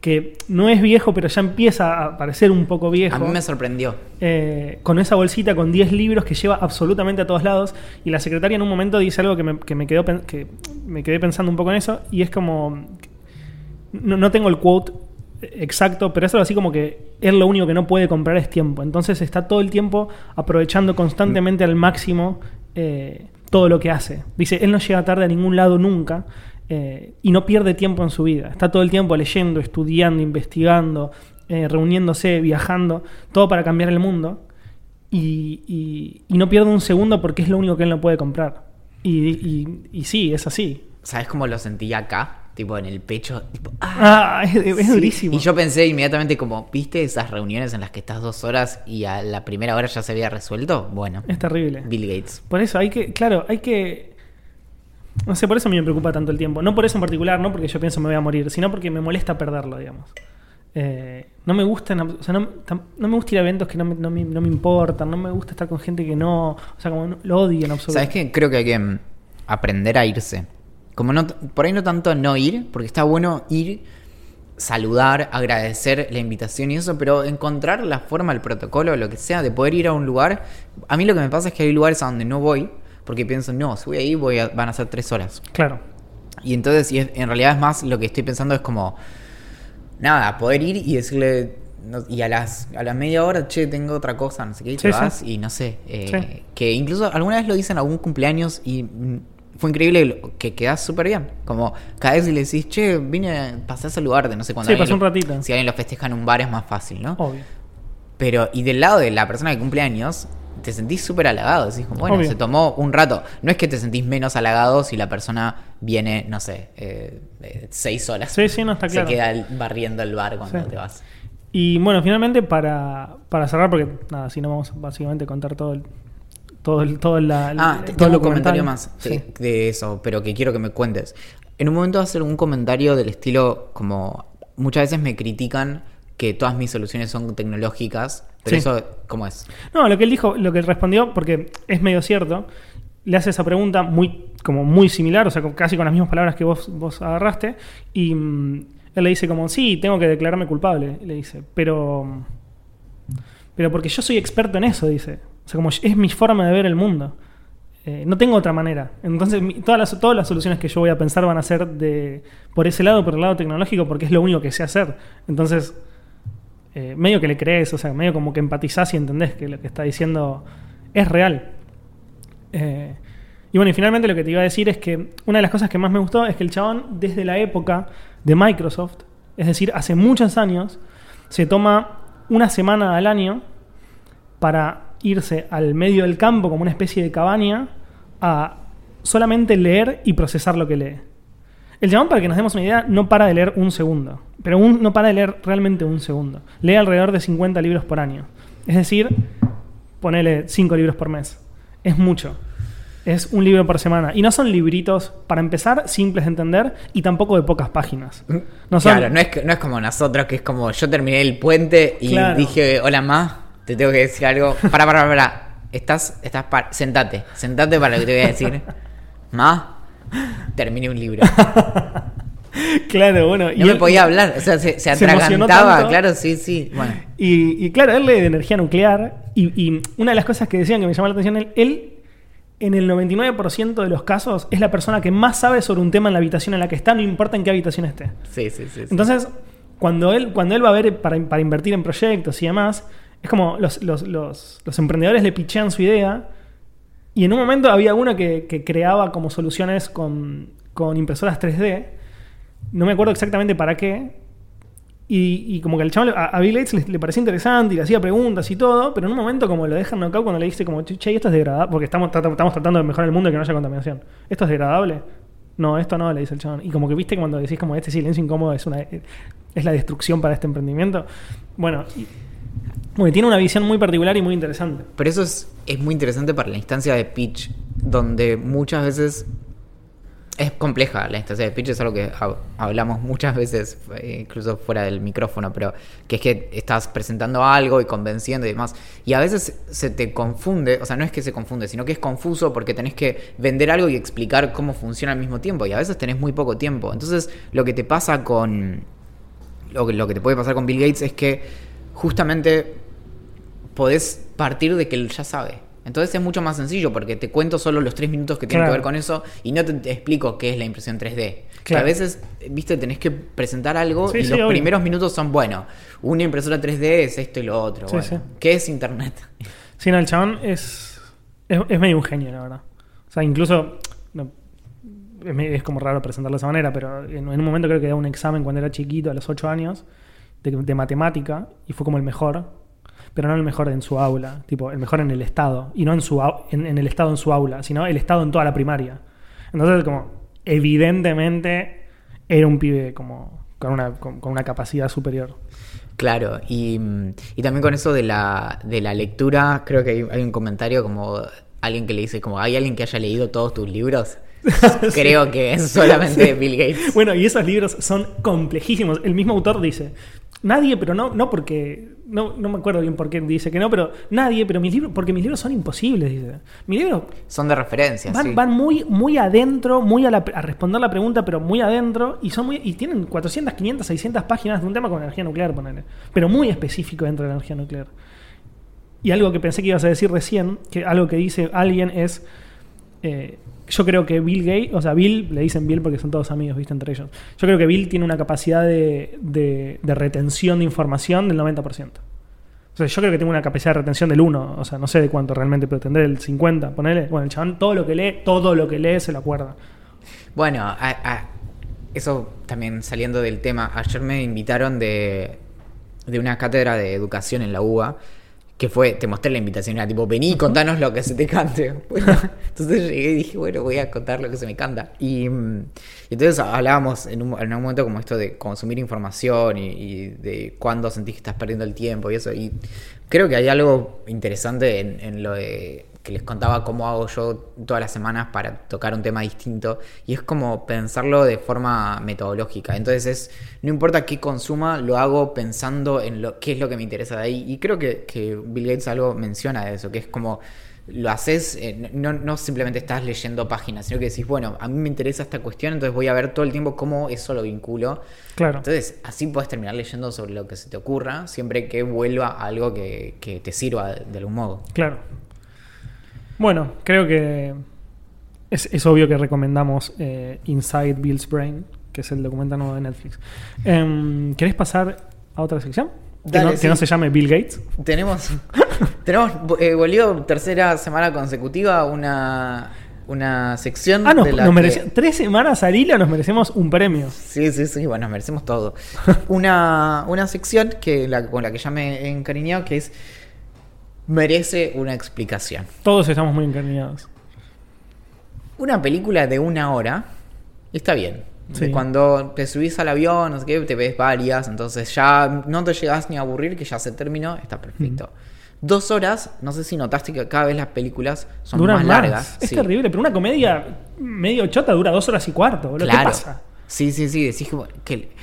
que no es viejo, pero ya empieza a parecer un poco viejo
A mí me sorprendió.
eh, con esa bolsita con 10 libros que lleva absolutamente a todos lados. Y la secretaria en un momento dice algo que me, que me quedó que me quedé pensando un poco en eso. Y es como. No, no tengo el quote exacto, pero es algo así como que él lo único que no puede comprar es tiempo. Entonces está todo el tiempo aprovechando constantemente al máximo eh, todo lo que hace. Dice, él no llega tarde a ningún lado nunca. Eh, y no pierde tiempo en su vida. Está todo el tiempo leyendo, estudiando, investigando, eh, reuniéndose, viajando, todo para cambiar el mundo. Y, y- y no pierde un segundo porque es lo único que él no puede comprar. Y, y- sí, es así.
¿Sabes cómo lo sentí acá? tipo en el pecho. Tipo, ah,
Ah, es, es
Sí.
durísimo.
Y yo pensé inmediatamente como, ¿viste esas reuniones en las que estás dos horas y a la primera hora ya se había resuelto? Bueno,
Es terrible.
Bill Gates.
Por eso hay que, claro, hay que... No sé, por eso a mí me preocupa tanto el tiempo. No por eso en particular, no porque yo pienso me voy a morir, sino porque me molesta perderlo, digamos. Eh, no me gusta, o sea, no, no me gusta ir a eventos que no me, no, me, no me importan, no me gusta estar con gente que no, o sea, como lo odio en absoluto.
¿Sabes qué? Creo que hay que mm, aprender a irse. Como no, por ahí no tanto no ir, porque está bueno ir, saludar, agradecer la invitación y eso, pero encontrar la forma, el protocolo, lo que sea, de poder ir a un lugar. A mí lo que me pasa es que hay lugares a donde no voy, porque pienso, no, si voy ahí voy a- van a ser tres horas.
Claro.
Y entonces, y es- en realidad es más lo que estoy pensando es como, nada, poder ir y decirle, no- y a las a la media hora, che, tengo otra cosa, no sé qué, y te
Sí, sí.
vas, y no sé, eh,
Sí.
que incluso alguna vez lo dicen en algún cumpleaños y fue increíble que quedás súper bien. Como cada vez le decís, che, vine, pasé a saludarte, no sé cuándo.
Sí, pasó un ratito.
Si alguien lo festeja en un bar es más fácil, ¿no?
Obvio.
Pero, y del lado de la persona que cumple años, te sentís súper halagado. Decís, como, bueno,
Obvio.
se tomó un rato. No es que te sentís menos halagado si la persona viene, no sé, eh, eh, seis horas.
Sí, sí, no está claro.
Se queda barriendo el bar cuando
Sí.
te vas.
Y bueno, finalmente para, para cerrar, porque nada, si no vamos básicamente a contar todo el, todo el, todo la,
Ah,
el- todo
tengo
el
un comentario más
Sí.
de, de eso, pero que quiero que me cuentes. En un momento hacer un comentario del estilo como muchas veces me critican que todas mis soluciones son tecnológicas, pero
Sí.
eso, ¿cómo es?
No, lo que él dijo, lo que él respondió, porque es medio cierto, le hace esa pregunta muy, como muy similar, o sea, casi con las mismas palabras que vos, vos agarraste, y mm, él le dice como, sí, tengo que declararme culpable, le dice, pero, pero porque yo soy experto en eso, dice, o sea, como es mi forma de ver el mundo. Eh, no tengo otra manera. Entonces, mi- todas las, todas las soluciones que yo voy a pensar van a ser de por ese lado, por el lado tecnológico, porque es lo único que sé hacer. Entonces, eh, medio que le crees, o sea, medio como que empatizás y entendés que lo que está diciendo es real. Eh, y bueno, y finalmente lo que te iba a decir es que una de las cosas que más me gustó es que el chabón, desde la época de Microsoft, es decir, hace muchos años, se toma una semana al año para irse al medio del campo como una especie de cabaña a solamente leer y procesar lo que lee. El chabón, para que nos demos una idea, no para de leer un segundo. Pero un- no para de leer realmente un segundo. Lee alrededor de 50 libros por año. Es decir, ponele 5 libros por mes. Es mucho. Es un libro por semana. Y no son libritos, para empezar, simples de entender y tampoco de pocas páginas. No son-
claro, no es, que- no es como nosotros, que es como yo terminé el puente y
Claro.
dije, hola ma, te tengo que decir algo. Para, para, para. Estás, estás par- sentate, sentate para lo que te voy a decir. Ma, terminé un libro.
Claro, bueno.
No me
él-
podía hablar, o sea, se, se atragantaba, claro, sí, sí. Bueno,
Y, y claro, él lee de energía nuclear. Y, y una de las cosas que decían que me llamó la atención, él, él, en el 99% de los casos, es la persona que más sabe sobre un tema en la habitación en la que está, no importa en qué habitación esté.
sí, sí, sí. sí.
Entonces, cuando él, cuando él va a ver para, para invertir en proyectos y demás, es como los, los- los- los emprendedores le pichean su idea. Y en un momento había uno que, que creaba como soluciones con, con impresoras 3D. No me acuerdo exactamente para qué. Y, y como que al chaval, a, a Bill Gates le, le parecía interesante y le hacía preguntas y todo, pero en un momento como lo dejan knockout cuando le dice como, che, esto es degradable, porque estamos, trat- estamos tratando de mejorar el mundo y que no haya contaminación. ¿Esto es degradable? No, esto no, le dice el chabón. Y como que viste cuando decís como este silencio incómodo es una es la destrucción para este emprendimiento. Bueno, bueno, tiene una visión muy particular y muy interesante.
Pero eso es, es muy interesante para la instancia de pitch, donde muchas veces es compleja la instancia de pitch, es algo que hab- hablamos muchas veces, eh, incluso fuera del micrófono, pero que es que estás presentando algo y convenciendo y demás. Y a veces se te confunde, o sea, no es que se confunde, sino que es confuso porque tenés que vender algo y explicar cómo funciona al mismo tiempo. Y a veces tenés muy poco tiempo. Entonces, lo que te pasa con. Lo que te puede pasar con Bill Gates es que justamente podés partir de que él ya sabe. Entonces es mucho más sencillo porque te cuento solo los tres minutos que tienen
Claro.
que ver con eso y no te, te explico qué es la impresión 3D. Que a veces, viste, tenés que presentar algo
Sí,
y
sí,
los
obvio.
primeros minutos son, bueno, una impresora 3D es esto y lo otro.
Sí,
bueno.
sí.
¿Qué es Internet?
Sí, no, el chabón es, es, es medio un genio, la verdad. O sea, incluso. no, es, como raro presentarlo de esa manera, pero en, en un momento creo que da un examen cuando era chiquito, a los 8 años, de, de matemática, y fue como el mejor. Pero no el mejor en su aula, tipo, el mejor en el estado. Y no en, su, en, en el estado en su aula, sino el estado en toda la primaria. Entonces, como, evidentemente era un pibe como con una, con, con una capacidad superior.
Claro, y, y también con eso de la, de la lectura, creo que hay, hay un comentario como alguien que le dice como, ¿hay alguien que haya leído todos tus libros? Creo que es solamente Bill Gates.
Bueno, y esos libros son complejísimos. El mismo autor dice, nadie, pero no, no porque, no, no me acuerdo bien por qué dice que no, pero nadie, pero mis libros, porque mis libros son imposibles, dice. Mis libros
Son de referencia,
van,
sí.
van muy, muy adentro, muy a, la- a responder la pregunta, pero muy adentro, y son muy, y tienen 400, 500, 600 páginas de un tema con energía nuclear, ponele. Pero muy específico dentro de la energía nuclear. Y algo que pensé que ibas a decir recién, que algo que dice alguien es. eh, yo creo que Bill Gates, o sea, Bill, le dicen Bill porque son todos amigos, viste, entre ellos. Yo creo que Bill tiene una capacidad de, de- retención de información del 90%. O sea, yo creo que tengo una capacidad de retención del 1, o sea, no sé de cuánto realmente, pero tendré el 50, ponele. Bueno, el chabón todo lo que lee, todo lo que lee se lo acuerda.
Bueno, a- eso también saliendo del tema, ayer me invitaron de, de una cátedra de educación en la UBA, que fue, te mostré la invitación, era tipo, vení, contanos lo que se te cante. Bueno, entonces llegué y dije, bueno, voy a contar lo que se me canta. Y, mm, y entonces hablábamos en un, en un momento como esto de consumir información y, y de cuándo sentís que estás perdiendo el tiempo y eso. Y creo que hay algo interesante en, en lo de que les contaba cómo hago yo todas las semanas para tocar un tema distinto y es como pensarlo de forma metodológica. Entonces es, no importa qué consuma, lo hago pensando en lo, qué es lo que me interesa de ahí. Y creo que, que Bill Gates algo menciona de eso, que es como lo haces, eh, no, no simplemente estás leyendo páginas, sino que decís, bueno, a mí me interesa esta cuestión, entonces voy a ver todo el tiempo cómo eso lo vinculo.
Claro.
Entonces, así puedes terminar leyendo sobre lo que se te ocurra, siempre que vuelva a algo que, que te sirva de, de algún modo.
Claro. Bueno, creo que es, es obvio que recomendamos eh, Inside Bill's Brain, que es el documental nuevo de Netflix. Em, ¿Querés pasar a otra sección? Que, no, que
sí.
no se llame Bill Gates.
Tenemos, tenemos eh, volvió tercera semana consecutiva una, una sección
Ah, no,
de la
nos
que-
merece- tres semanas al hilo nos merecemos un premio.
Sí, sí, sí, bueno, nos merecemos todo. Una, una sección que la, con la que ya me he encariñado que es merece una explicación.
Todos estamos muy encariñados.
Una película de una hora está bien.
Sí.
Cuando te subís al avión, no sé qué, te ves varias, entonces ya no te llegas ni a aburrir, que ya se terminó, está perfecto. Dos horas, no sé si notaste que cada vez las películas son
Duran
más
más.
largas.
Es
sí.
terrible, pero una comedia medio chota dura dos horas y cuarto. boludo.
Claro.
¿Qué pasa?
Sí, sí, sí, decís que, que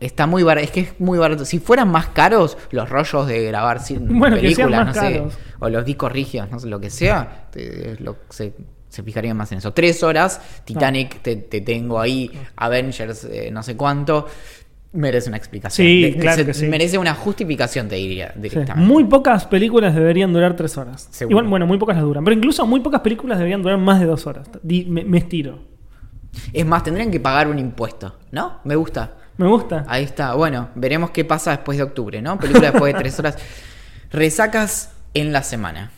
está muy barato, es que es muy barato. Si fueran más caros los rollos de grabar
Bueno, sean
películas, no sé, o los discos rígidos, no sé, lo que sea, te- lo- se, se fijarían más en eso. Tres horas, Titanic, te, te tengo ahí, Avengers, eh, no sé cuánto. Merece una explicación.
Sí,
De-
claro
se-
que sí.
Merece una justificación, te diría
Sí. Muy pocas películas deberían durar tres horas.
Seguro.
Igual, bueno, muy pocas las duran. Pero incluso muy pocas películas deberían durar más de dos horas. Me estiro.
Es más, tendrían que pagar un impuesto, ¿no? Me gusta.
Me gusta.
Ahí está. Bueno, veremos qué pasa después de octubre, ¿no? Película después de tres horas. Resacas en la semana.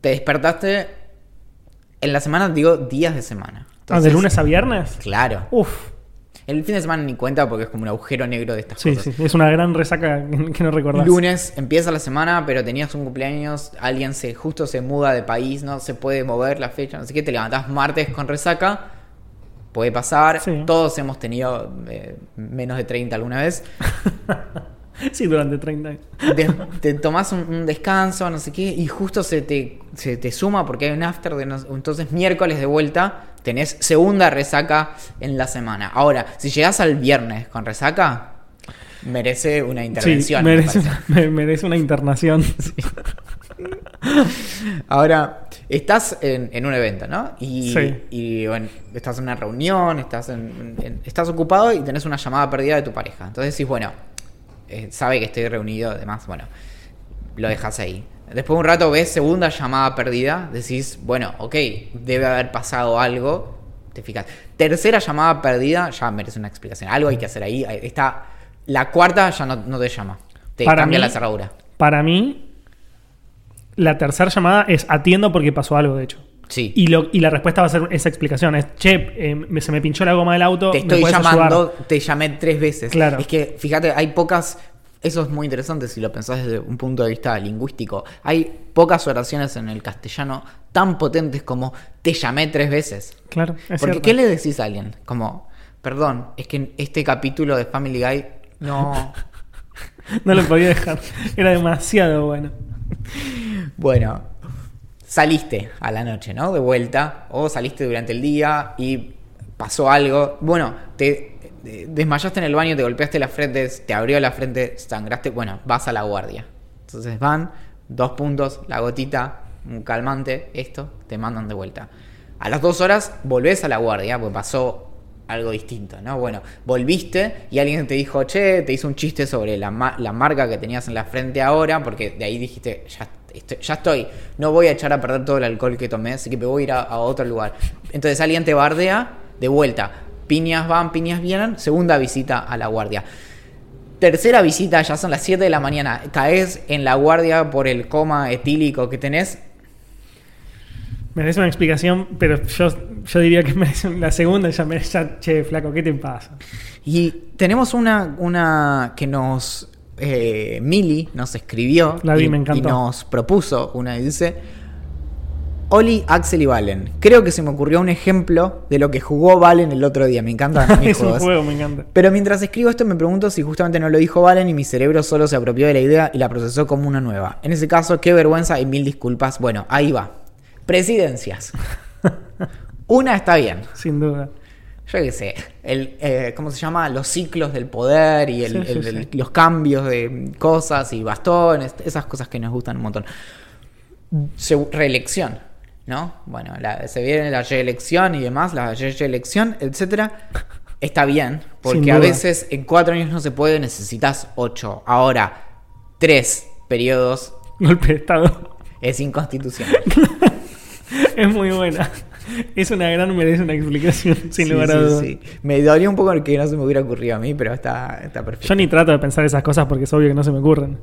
Te despertaste en la semana, digo, días de semana.
ah, ¿de lunes a viernes?
Claro.
Uf.
El fin de semana ni cuenta porque es como un agujero negro de estas
Sí,
cosas.
sí. Es una gran resaca que no recordás.
Lunes empieza la semana, pero tenías un cumpleaños, alguien se justo se muda de país, no se puede mover la fecha, no sé qué, te levantás martes con resaca, puede pasar,
Sí.
todos hemos tenido eh, menos de 30 alguna vez.
Sí, durante 30 años.
De- te tomás un, un descanso, no sé qué, y justo se te, se te suma porque hay un after de no- entonces miércoles de vuelta tenés segunda resaca en la semana. Ahora, si llegás al viernes con resaca, merece una
Sí,
intervención.
merece, me- merece una internación.
Ahora, estás en, en un evento, ¿no? Y,
Sí.
y, bueno, estás en una reunión, estás, en, en- estás ocupado y tenés una llamada perdida de tu pareja. Entonces decís, bueno, eh, sabe que estoy reunido, además, bueno, lo dejas ahí. Después de un rato ves segunda llamada perdida, decís, bueno, ok, debe haber pasado algo, te fijas. Tercera llamada perdida, ya merece una explicación. Algo hay que hacer ahí. Está, la cuarta ya no, no te llama. Te
Para
cambia
mí-
la cerradura.
Para mí, la tercera llamada es atiendo porque pasó algo, de hecho.
Sí.
Y, lo, y la respuesta va a ser esa explicación. Es, che, eh, me- se me pinchó la goma del auto.
te
¿me
estoy llamando,
ayudar?".
te llamé tres veces.
Claro.
Es que, fíjate, hay pocas. Eso es muy interesante si lo pensás desde un punto de vista lingüístico. Hay pocas oraciones en el castellano tan potentes como te llamé tres veces.
Claro, es
Porque,
cierto.
¿qué le decís a alguien? Como, perdón, es que este capítulo de Family Guy no...
No lo podía dejar. Era demasiado bueno.
Bueno, saliste a la noche, ¿no? De vuelta, o saliste durante el día y pasó algo. Bueno, te eh, desmayaste en el baño, te golpeaste la frente, te abrió la frente, sangraste. Bueno, vas a la guardia. Entonces van, dos puntos, la gotita, un calmante, esto, te mandan de vuelta. A las dos horas volvés a la guardia, pues pasó algo distinto, ¿no? Bueno, volviste y alguien te dijo, che, te hizo un chiste sobre la, la marca que tenías en la frente ahora, porque de ahí dijiste, ya, ya estoy, no voy a echar a perder todo el alcohol que tomé, así que me voy a ir a, otro lugar. Entonces alguien te bardea de vuelta, piñas van, piñas vienen, segunda visita a la guardia. Tercera visita, ya son las 7 de la mañana, caes en la guardia por el coma etílico que tenés,
Merece una explicación, pero yo, yo diría que merece la segunda, ya merece, che, flaco, ¿qué te pasa?
Y tenemos una, una que nos, eh, Mili nos escribió
la vi,
y,
me
y nos propuso una y dice, Oli, Axel y Valen. Creo que se me ocurrió un ejemplo de lo que jugó Valen el otro día. Me encanta
es un juego, me encanta.
Pero mientras escribo esto me pregunto si justamente no lo dijo Valen y mi cerebro solo se apropió de la idea y la procesó como una nueva. En ese caso, qué vergüenza y mil disculpas. Bueno, ahí va. Presidencias. Una está bien.
Sin duda.
Yo qué sé, el, eh, ¿cómo se llama? Los ciclos del poder y el,
Sí, sí,
el-
sí.
los cambios de cosas y bastones, esas cosas que nos gustan un montón. Se- reelección, ¿no? Bueno, la- se viene la reelección y demás, la reelección, etcétera. Está bien, porque a veces en cuatro años no se puede, necesitas ocho. Ahora, tres periodos
Golpe de Estado.
es inconstitucional.
Es muy buena. Es una gran, merece una explicación, sin
Sí,
lugar a
sí,
dudas.
sí. Me dolió un poco que no se me hubiera ocurrido a mí, pero está, está perfecto.
Yo ni trato de pensar esas cosas porque es obvio que no se me ocurren.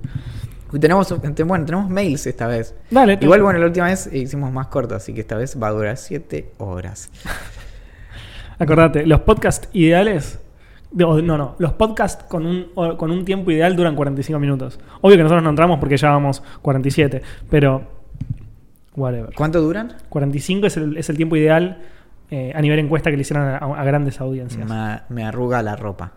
Tenemos, bueno, tenemos mails esta vez.
Dale,
Igual, bueno, la última vez hicimos más corto, así que esta vez va a durar 7 horas.
Acordate, los podcasts ideales. No, no, los podcasts con un, con un tiempo ideal duran 45 minutos. Obvio que nosotros no entramos porque ya vamos 47, pero. Whatever.
¿Cuánto duran?
45 es el, es el tiempo ideal eh, a nivel encuesta que le hicieron a, a grandes audiencias.
Me, me arruga la ropa.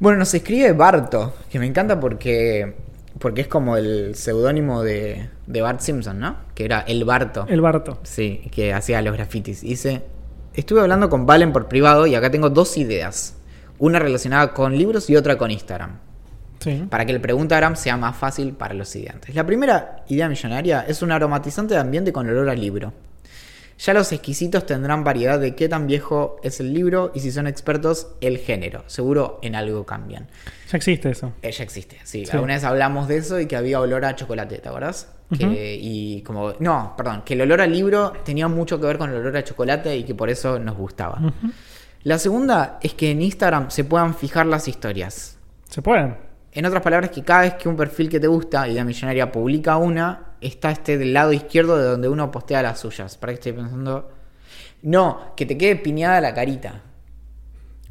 bueno, nos escribe Barto, que me encanta porque, porque es como el seudónimo de, de Bart Simpson, ¿no? Que era el Barto.
El Barto.
Sí, que hacía los grafitis. Dice, estuve hablando con Valen por privado y acá tengo dos ideas. Una relacionada con libros y otra con Instagram.
Sí.
Para que el preguntagram sea más fácil para los siguientes. La primera idea millonaria es un aromatizante de ambiente con olor a libro. Ya los exquisitos tendrán variedad de qué tan viejo es el libro y si son expertos, el género. Seguro en algo cambian.
Ya existe eso.
Eh, ya existe, sí.
Sí.
Alguna vez hablamos de eso y que había olor a chocolate, ¿te acordás? Que- y como, no, perdón, que el olor al libro tenía mucho que ver con el olor a chocolate y que por eso nos gustaba. La segunda es que en Instagram se puedan fijar las historias.
Se pueden.
En otras palabras, que cada vez que un perfil que te gusta, Idea Millonaria, publica una, está este del lado izquierdo de donde uno postea las suyas. Para que estoy pensando. No, que te quede piñada la carita.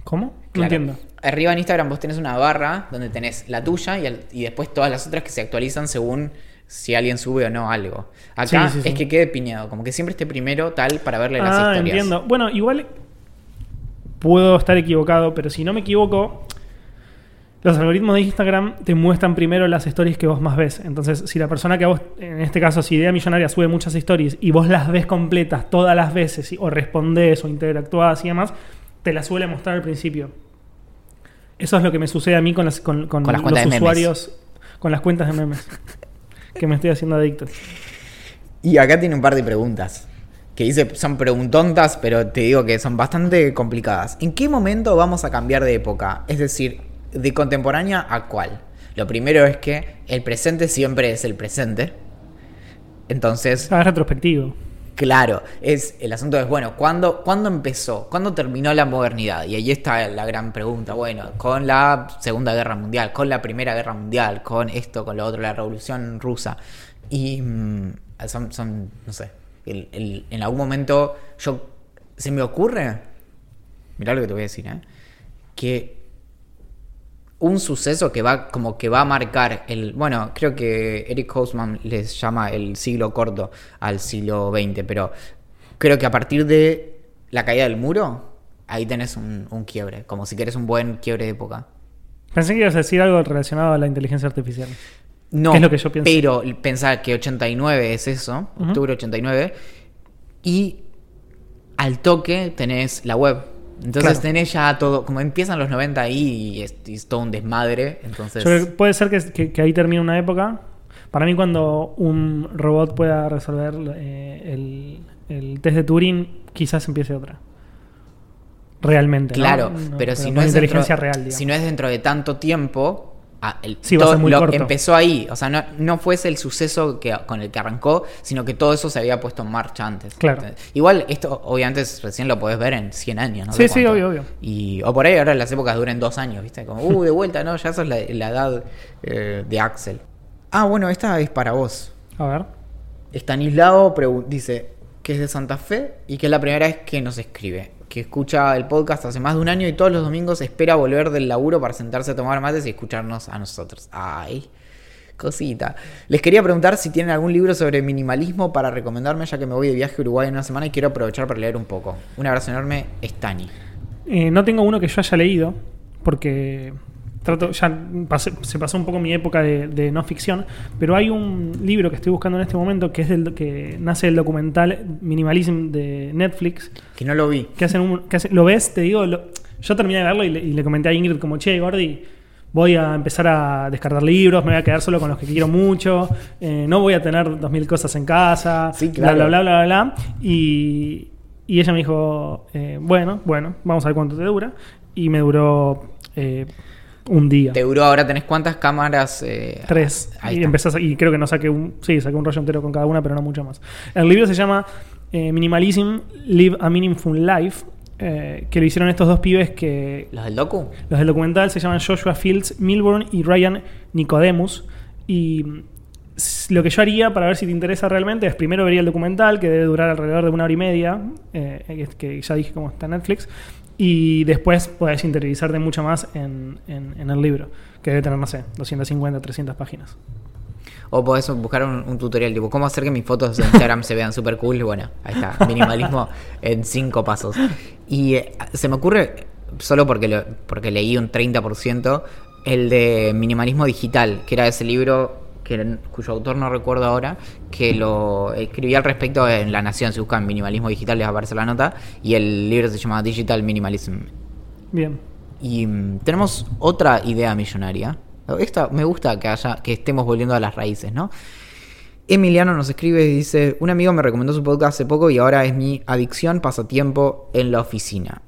¿Cómo? No entiendo.
Arriba en Instagram vos tenés una barra donde tenés la tuya y, y después todas las otras que se actualizan según si alguien sube o no algo. Acá
Sí, sí, sí.
es que quede piñado, como que siempre esté primero tal para verle las
Ah,
historias.
entiendo. Bueno, igual puedo estar equivocado, pero si no me equivoco, los algoritmos de Instagram te muestran primero las stories que vos más ves. Entonces, si la persona que a vos, en este caso, si Idea Millonaria sube muchas stories y vos las ves completas todas las veces, o respondés o interactuás y demás, te las suele mostrar al principio. Eso es lo que me sucede a mí con, las, con, con
Con las
los
memes.
usuarios, con las cuentas de memes, que me estoy haciendo adicto.
Y acá tiene un par de preguntas. Que dice, son preguntontas, pero te digo que son bastante complicadas. ¿En qué momento vamos a cambiar de época? Es decir, de contemporánea a cuál. Lo primero es que el presente siempre es el presente. Entonces,
Ah, es retrospectivo.
claro, es, el asunto es, bueno, ¿cuándo, ¿cuándo empezó? ¿Cuándo terminó la modernidad? Y ahí está la gran pregunta. Bueno, con la Segunda Guerra Mundial, con la Primera Guerra Mundial, con esto, con lo otro, la Revolución Rusa. Y mm, son, son, no sé, el- el- en algún momento yo, se me ocurre, mirá lo que te voy a decir, ¿eh? que un suceso que va como que va a marcar el bueno creo que Eric Hausman les llama el siglo corto al siglo XX pero creo que a partir de la caída del muro ahí tenés un, un quiebre, como si querés un buen quiebre de época.
Pensé que ibas a decir algo relacionado a la inteligencia artificial.
No,
¿Qué es lo que yo pienso?
pero pensar que 89 es eso, octubre 89, y al toque tenés la web. Entonces
Claro.
tenés ya todo, como empiezan los 90 ahí y es, y es todo un desmadre, entonces...
Yo creo que puede ser que, que- que ahí termine una época. Para mí, cuando un robot pueda resolver eh, el, el test de Turing, quizás empiece otra. Realmente.
Claro,
No,
pero, si no es
inteligencia
dentro,
real,
si no es dentro de tanto tiempo, ah, el-
Sí, va a
todo
ser muy
lo-
corto.
empezó ahí, o sea, no, no fuese el suceso que, con el que arrancó, sino que todo eso se había puesto en marcha antes.
Claro.
Igual esto obviamente recién lo podés ver en 100 años, ¿no?
Sí, sí, obvio, obvio.
Y, o por ahí ahora las épocas duren dos años, ¿viste? Como, uh, de vuelta, no, ya sos la, la edad eh, de Axel. Ah, bueno, esta es para vos.
A ver.
Estanislao dice que es de Santa Fe y que es la primera vez que nos escribe. Que escucha el podcast hace más de un año y todos los domingos espera volver del laburo para sentarse a tomar mates y escucharnos a nosotros. Ay, cosita. Les quería preguntar si tienen algún libro sobre minimalismo para recomendarme, ya que me voy de viaje a Uruguay en una semana y quiero aprovechar para leer un poco. Un abrazo enorme, Stani.
Eh, no tengo uno que yo haya leído, porque trato, ya pasé- se pasó un poco mi época de, de no ficción, pero hay un libro que estoy buscando en este momento que es del que nace el documental Minimalism de Netflix,
Que no lo vi.
que hacen un, que hacen- lo ves, te digo, lo- yo terminé de verlo y le, y le comenté a Ingrid como, che, Gordi, voy a empezar a descartar libros, me voy a quedar solo con los que quiero mucho, eh, no voy a tener dos mil cosas en casa,
Sí, claro.
bla, bla, bla, bla, bla. Y, y ella me dijo, eh, bueno, bueno, vamos a ver cuánto te dura. Y me duró eh, un día.
Te duró ahora, tenés cuántas cámaras. Eh,
Tres.
Ahí
y y creo que no saqué un. Sí, saqué un rollo entero con cada una, pero no mucho más. El libro se llama eh, Minimalism Live a Meaningful Life. eh, que lo hicieron estos dos pibes que.
¿Los del docu?
Los del documental se llaman Joshua Fields Milburn y Ryan Nicodemus. Y lo que yo haría para ver si te interesa realmente es primero vería el documental, que debe durar alrededor de una hora y media, eh, que- ya dije cómo está Netflix. Y después podés interiorizarte mucho más en, en- el libro, que debe tener, no sé, 250, 300 páginas.
O podés buscar un, un tutorial tipo cómo hacer que mis fotos de Instagram se vean súper cool. Bueno, ahí está, minimalismo en cinco pasos. Y eh, se me ocurre, solo porque, lo- porque leí un 30%, el de minimalismo digital, que era ese libro que, cuyo autor no recuerdo ahora, que lo escribí al respecto en La Nación. Si buscan minimalismo digital les va a aparecer la nota. Y el libro se llama Digital Minimalism.
Bien.
Y mm, tenemos otra idea millonaria. Esta me gusta que haya, que estemos volviendo a las raíces, ¿no? Emiliano nos escribe y dice: Un amigo me recomendó su podcast hace poco y ahora es mi adicción pasatiempo en la oficina.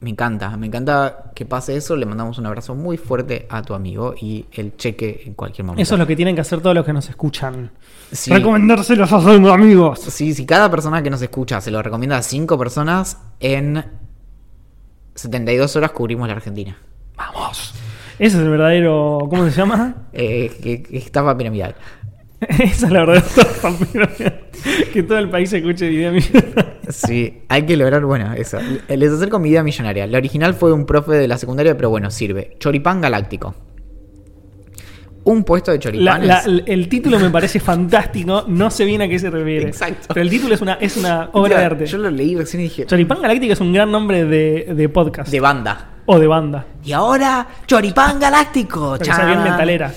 Me encanta, me encanta que pase eso. Le mandamos un abrazo muy fuerte a tu amigo y el cheque en cualquier momento.
Eso es lo que tienen que hacer todos los que nos escuchan.
Sí.
Recomendárselos a sus amigos.
Sí, si cada persona que nos escucha se lo recomienda a cinco personas, en 72 horas cubrimos la Argentina.
Vamos. Ese es el verdadero. ¿Cómo se llama?
Eh, estafa piramidal.
Esa es la piramidal. Que todo el país escuche idea millonaria.
Sí, hay que lograr, bueno, eso. Les acerco mi idea millonaria. La original fue un profe de la secundaria, pero bueno, sirve. Choripán galáctico. Un puesto de choripanes.
la- el título me parece fantástico. No sé bien a qué se refiere.
Exacto.
Pero el título es una, es una obra de arte.
Yo lo leí recién y dije.
Choripán Galáctico es un gran nombre de, de podcast.
De banda.
o de banda.
Y ahora, Choripán Galáctico.
Sea bien
Chan.
metalera.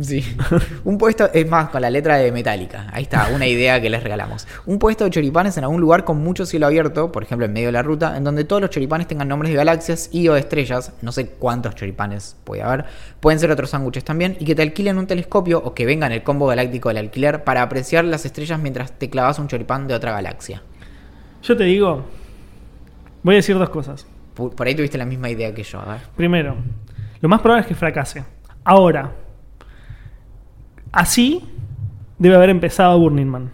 Sí. Un puesto, es más, con la letra de Metallica. Ahí está, una idea que les regalamos. Un puesto de choripanes en algún lugar con mucho cielo abierto, por ejemplo en medio de la ruta, en donde todos los choripanes tengan nombres de galaxias y o de estrellas. No sé cuántos choripanes puede haber. Pueden ser otros sándwiches también. Y que te alquilen un telescopio o que venga en el combo galáctico del alquiler para apreciar las estrellas mientras te clavas un choripán de otra galaxia.
Yo te digo, voy a decir dos cosas.
Por, por ahí tuviste la misma idea que yo, a ver.
Primero, lo más probable es que fracase. Ahora, así debe haber empezado Burning Man,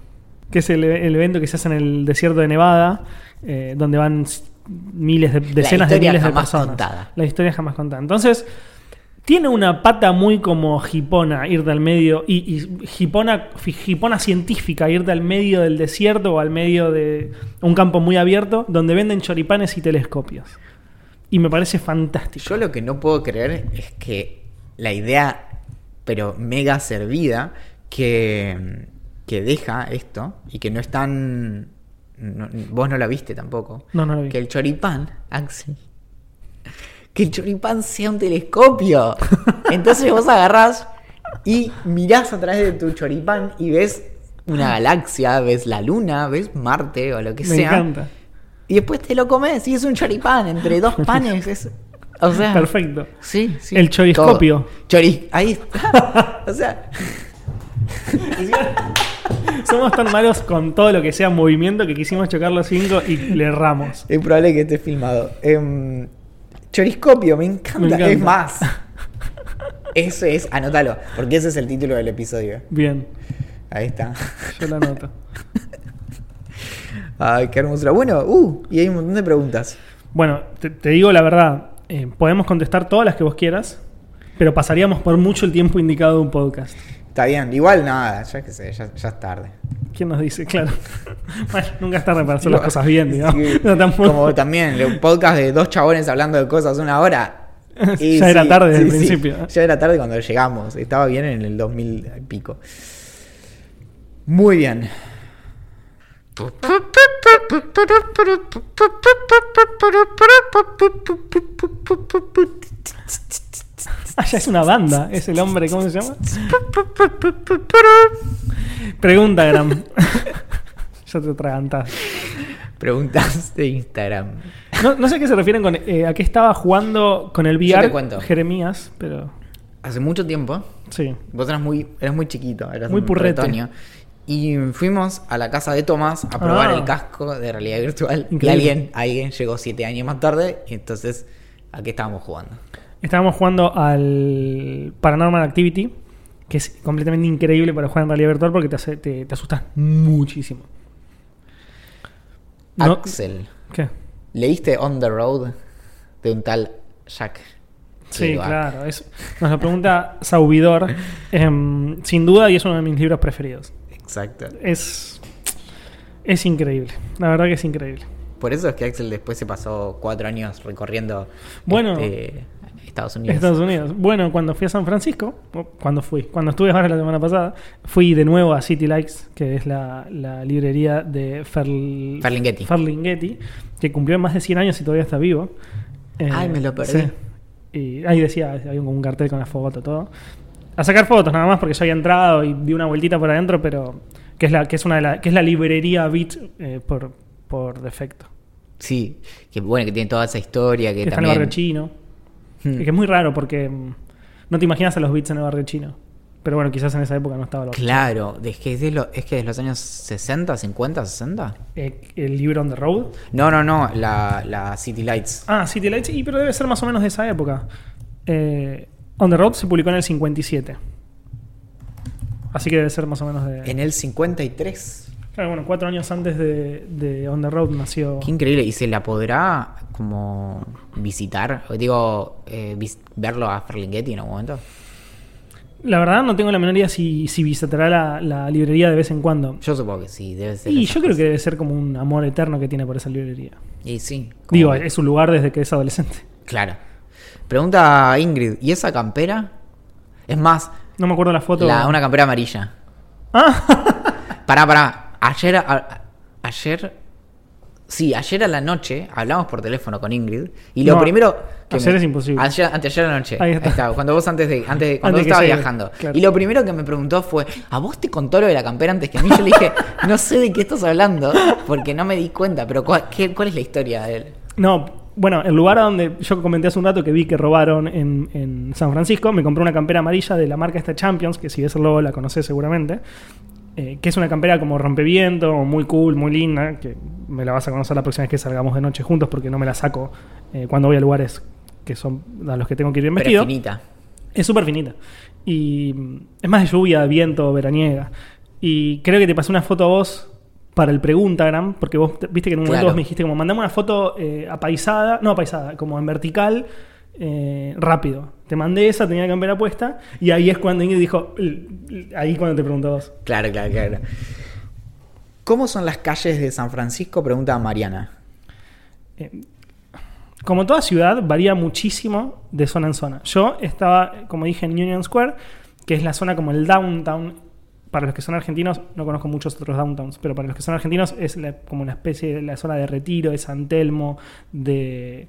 que es el, el evento que se hace en el desierto de Nevada, eh, donde van miles de, decenas de miles de
jamás
personas.
contada.
La historia jamás contada. Entonces, tiene una pata muy como hipona irte al medio, y, y hipona, hipona científica, irte al medio del desierto o al medio de un campo muy abierto, donde venden choripanes y telescopios. Y me parece fantástico.
Yo lo que no puedo creer es que la idea, pero mega servida, que, que deja esto y que no es tan, no- vos no la viste tampoco.
No, no lo vi.
Que el choripán, Axel. Que el choripán sea un telescopio. Entonces vos agarrás y mirás a través de tu choripán y ves una galaxia, ves la luna, ves Marte o lo que
Me
sea.
encanta.
Y después te lo comes y es un choripán entre dos panes. es- o sea,
Perfecto.
Sí, sí.
El choriscopio.
todo. Chori, ahí está. o sea,
Somos tan malos con todo lo que sea movimiento que quisimos chocar los cinco y le erramos.
es probable que esté filmado. Em, choriscopio, me encanta.
Me encanta.
Es más. Eso es, anótalo, porque ese es el título del episodio.
Bien,
Ahí está.
yo lo anoto.
Ay, qué hermosura. Bueno, uh, y hay un montón de preguntas.
Bueno, te, te digo la verdad, eh, podemos contestar todas las que vos quieras, pero pasaríamos por mucho el tiempo indicado de un podcast.
Está bien, igual nada, ya que sé, ya, ya es tarde.
¿Quién nos dice? Claro. bueno, nunca es tarde para hacer las cosas bien, digamos.
Sí,
No, tampoco-
Como también, un podcast de dos chabones hablando de cosas una hora.
Ya era tarde desde el principio.
Ya era tarde cuando llegamos. Estaba bien en el 2000 y pico. Muy bien.
Ah, ya es una banda, es el hombre, ¿cómo se llama? Pregunta, Gram. ya te atragantás.
Preguntas de Instagram.
No, no sé a qué se refieren con eh, a qué estaba jugando con el VR. Jeremías, pero
Hace mucho tiempo,
sí.
vos eras muy, eras muy chiquito, eras
Muy
un
purrete.
retoño. Y fuimos a la casa de Tomás a probar
Ah.
el casco de realidad virtual. Y alguien, alguien llegó siete años más tarde. Y entonces, aquí estábamos jugando.
Estábamos jugando al Paranormal Activity, que es completamente increíble para jugar en realidad virtual porque te, hace- te, te asustas muchísimo. No-
Axel,
¿Qué?
¿leíste On the Road de un tal Jack?
Sí, claro. es- nos lo pregunta Saubidor. Em, sin duda, y es uno de mis libros preferidos.
Exacto.
Es, es increíble. La verdad que es increíble.
Por eso es que Axel después se pasó cuatro años recorriendo
Bueno.
este, Estados Unidos.
Estados Unidos. Bueno, cuando fui a San Francisco, cuando fui, cuando estuve ahora la semana pasada, fui de nuevo a City Lights, que es la, la librería de Ferl-
Ferlinghetti.
Ferlinghetti, que cumplió más de 100 años y todavía está vivo. Eh,
Ay, me lo perdí.
sí. Y ahí decía, había un cartel con la foto, todo. A sacar fotos nada más porque yo había entrado y di una vueltita por adentro, pero que es la, que es una de la, que es la librería Beat eh, por, por defecto.
Sí, que bueno, que tiene toda esa historia que,
Que está en el barrio chino.
Hmm.
Y que es muy raro porque mm, no te imaginas a los beats en el barrio chino. Pero bueno, quizás en esa época no estaba lo
Claro, es que es de, lo- es que de los años 60, 50, 60.
Eh, el libro On the Road.
No, no, no, la, la City Lights.
Ah, City Lights. Y pero debe ser más o menos de esa época. Eh, On the Road se publicó en el 57. Así que debe ser más o menos de.
En el 53.
Claro, bueno, cuatro años antes de, de On the Road nació.
Qué increíble. ¿Y se la podrá como visitar? Digo, eh, vis- verlo a Ferlinghetti en algún momento.
La verdad, no tengo la menor idea si, si visitará la, la librería de vez en cuando.
Yo supongo que sí, debe ser.
Y yo creo que debe ser como un amor eterno que tiene por esa librería.
Y sí.
Digo, es su lugar desde que es adolescente.
Claro. Pregunta a Ingrid, ¿y esa campera? Es más,
No me acuerdo la foto.
la- una campera amarilla.
Ah,
Pará, pará. Ayer, a- ayer, sí, ayer a la noche hablamos por teléfono con Ingrid y lo
No,
primero
ayer es imposible.
Ayer, anteayer a la noche.
Ahí está.
Cuando vos antes de, antes de- cuando
Antes
vos
que
estabas viajando.
claro.
Y lo primero que me preguntó fue, ¿a vos te contó lo de la campera antes que a mí? Yo le dije, no sé de qué estás hablando porque no me di cuenta, pero ¿cuál, qué- cuál es la historia de él?
no, bueno, el lugar a donde yo comenté hace un rato que vi que robaron en, en San Francisco, me compré una campera amarilla de la marca esta Champions, que si ves el logo la conocés seguramente. eh, que es una campera como rompeviento, muy cool, muy linda, que me la vas a conocer la próxima vez que salgamos de noche juntos porque no me la saco eh, cuando voy a lugares que son a los que tengo que ir bien
Pero
vestido.
es finita.
Es súper finita. Y mm, es más de lluvia, viento, veraniega. Y creo que te pasé una foto a vos para el Preguntagram, porque vos te- viste que en un momento
Claro.
vos me dijiste como mandame una foto eh, apaisada, no apaisada, como en vertical, eh, rápido. Te mandé esa, tenía la campera puesta, y ahí es cuando Ingrid dijo, "L- l- ahí cuando te vos.
Claro, claro, claro. ¿Cómo son las calles de San Francisco? Pregunta Mariana.
Eh, como toda ciudad, varía muchísimo de zona en zona. Yo estaba, como dije, en Union Square, que es la zona como el downtown para los que son argentinos, no conozco muchos otros downtowns, pero para los que son argentinos es la- como una especie de la zona de retiro, de San Telmo, de,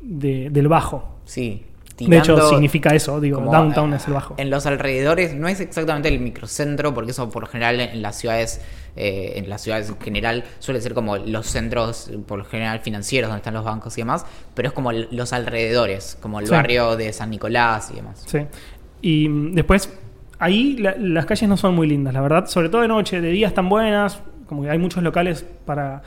de- del Bajo.
Sí.
de hecho, significa eso, digo, downtown
eh,
es el Bajo.
En los alrededores, no es exactamente el microcentro, porque eso por lo general en las ciudades, eh, en las ciudades en general, suele ser como los centros, por lo general financieros, donde están los bancos y demás, pero es como los alrededores, como el
Sí.
barrio de San Nicolás y demás.
Sí. Y mm, después, ahí la- las calles no son muy lindas, la verdad. Sobre todo de noche, de día están buenas. Como que hay muchos locales para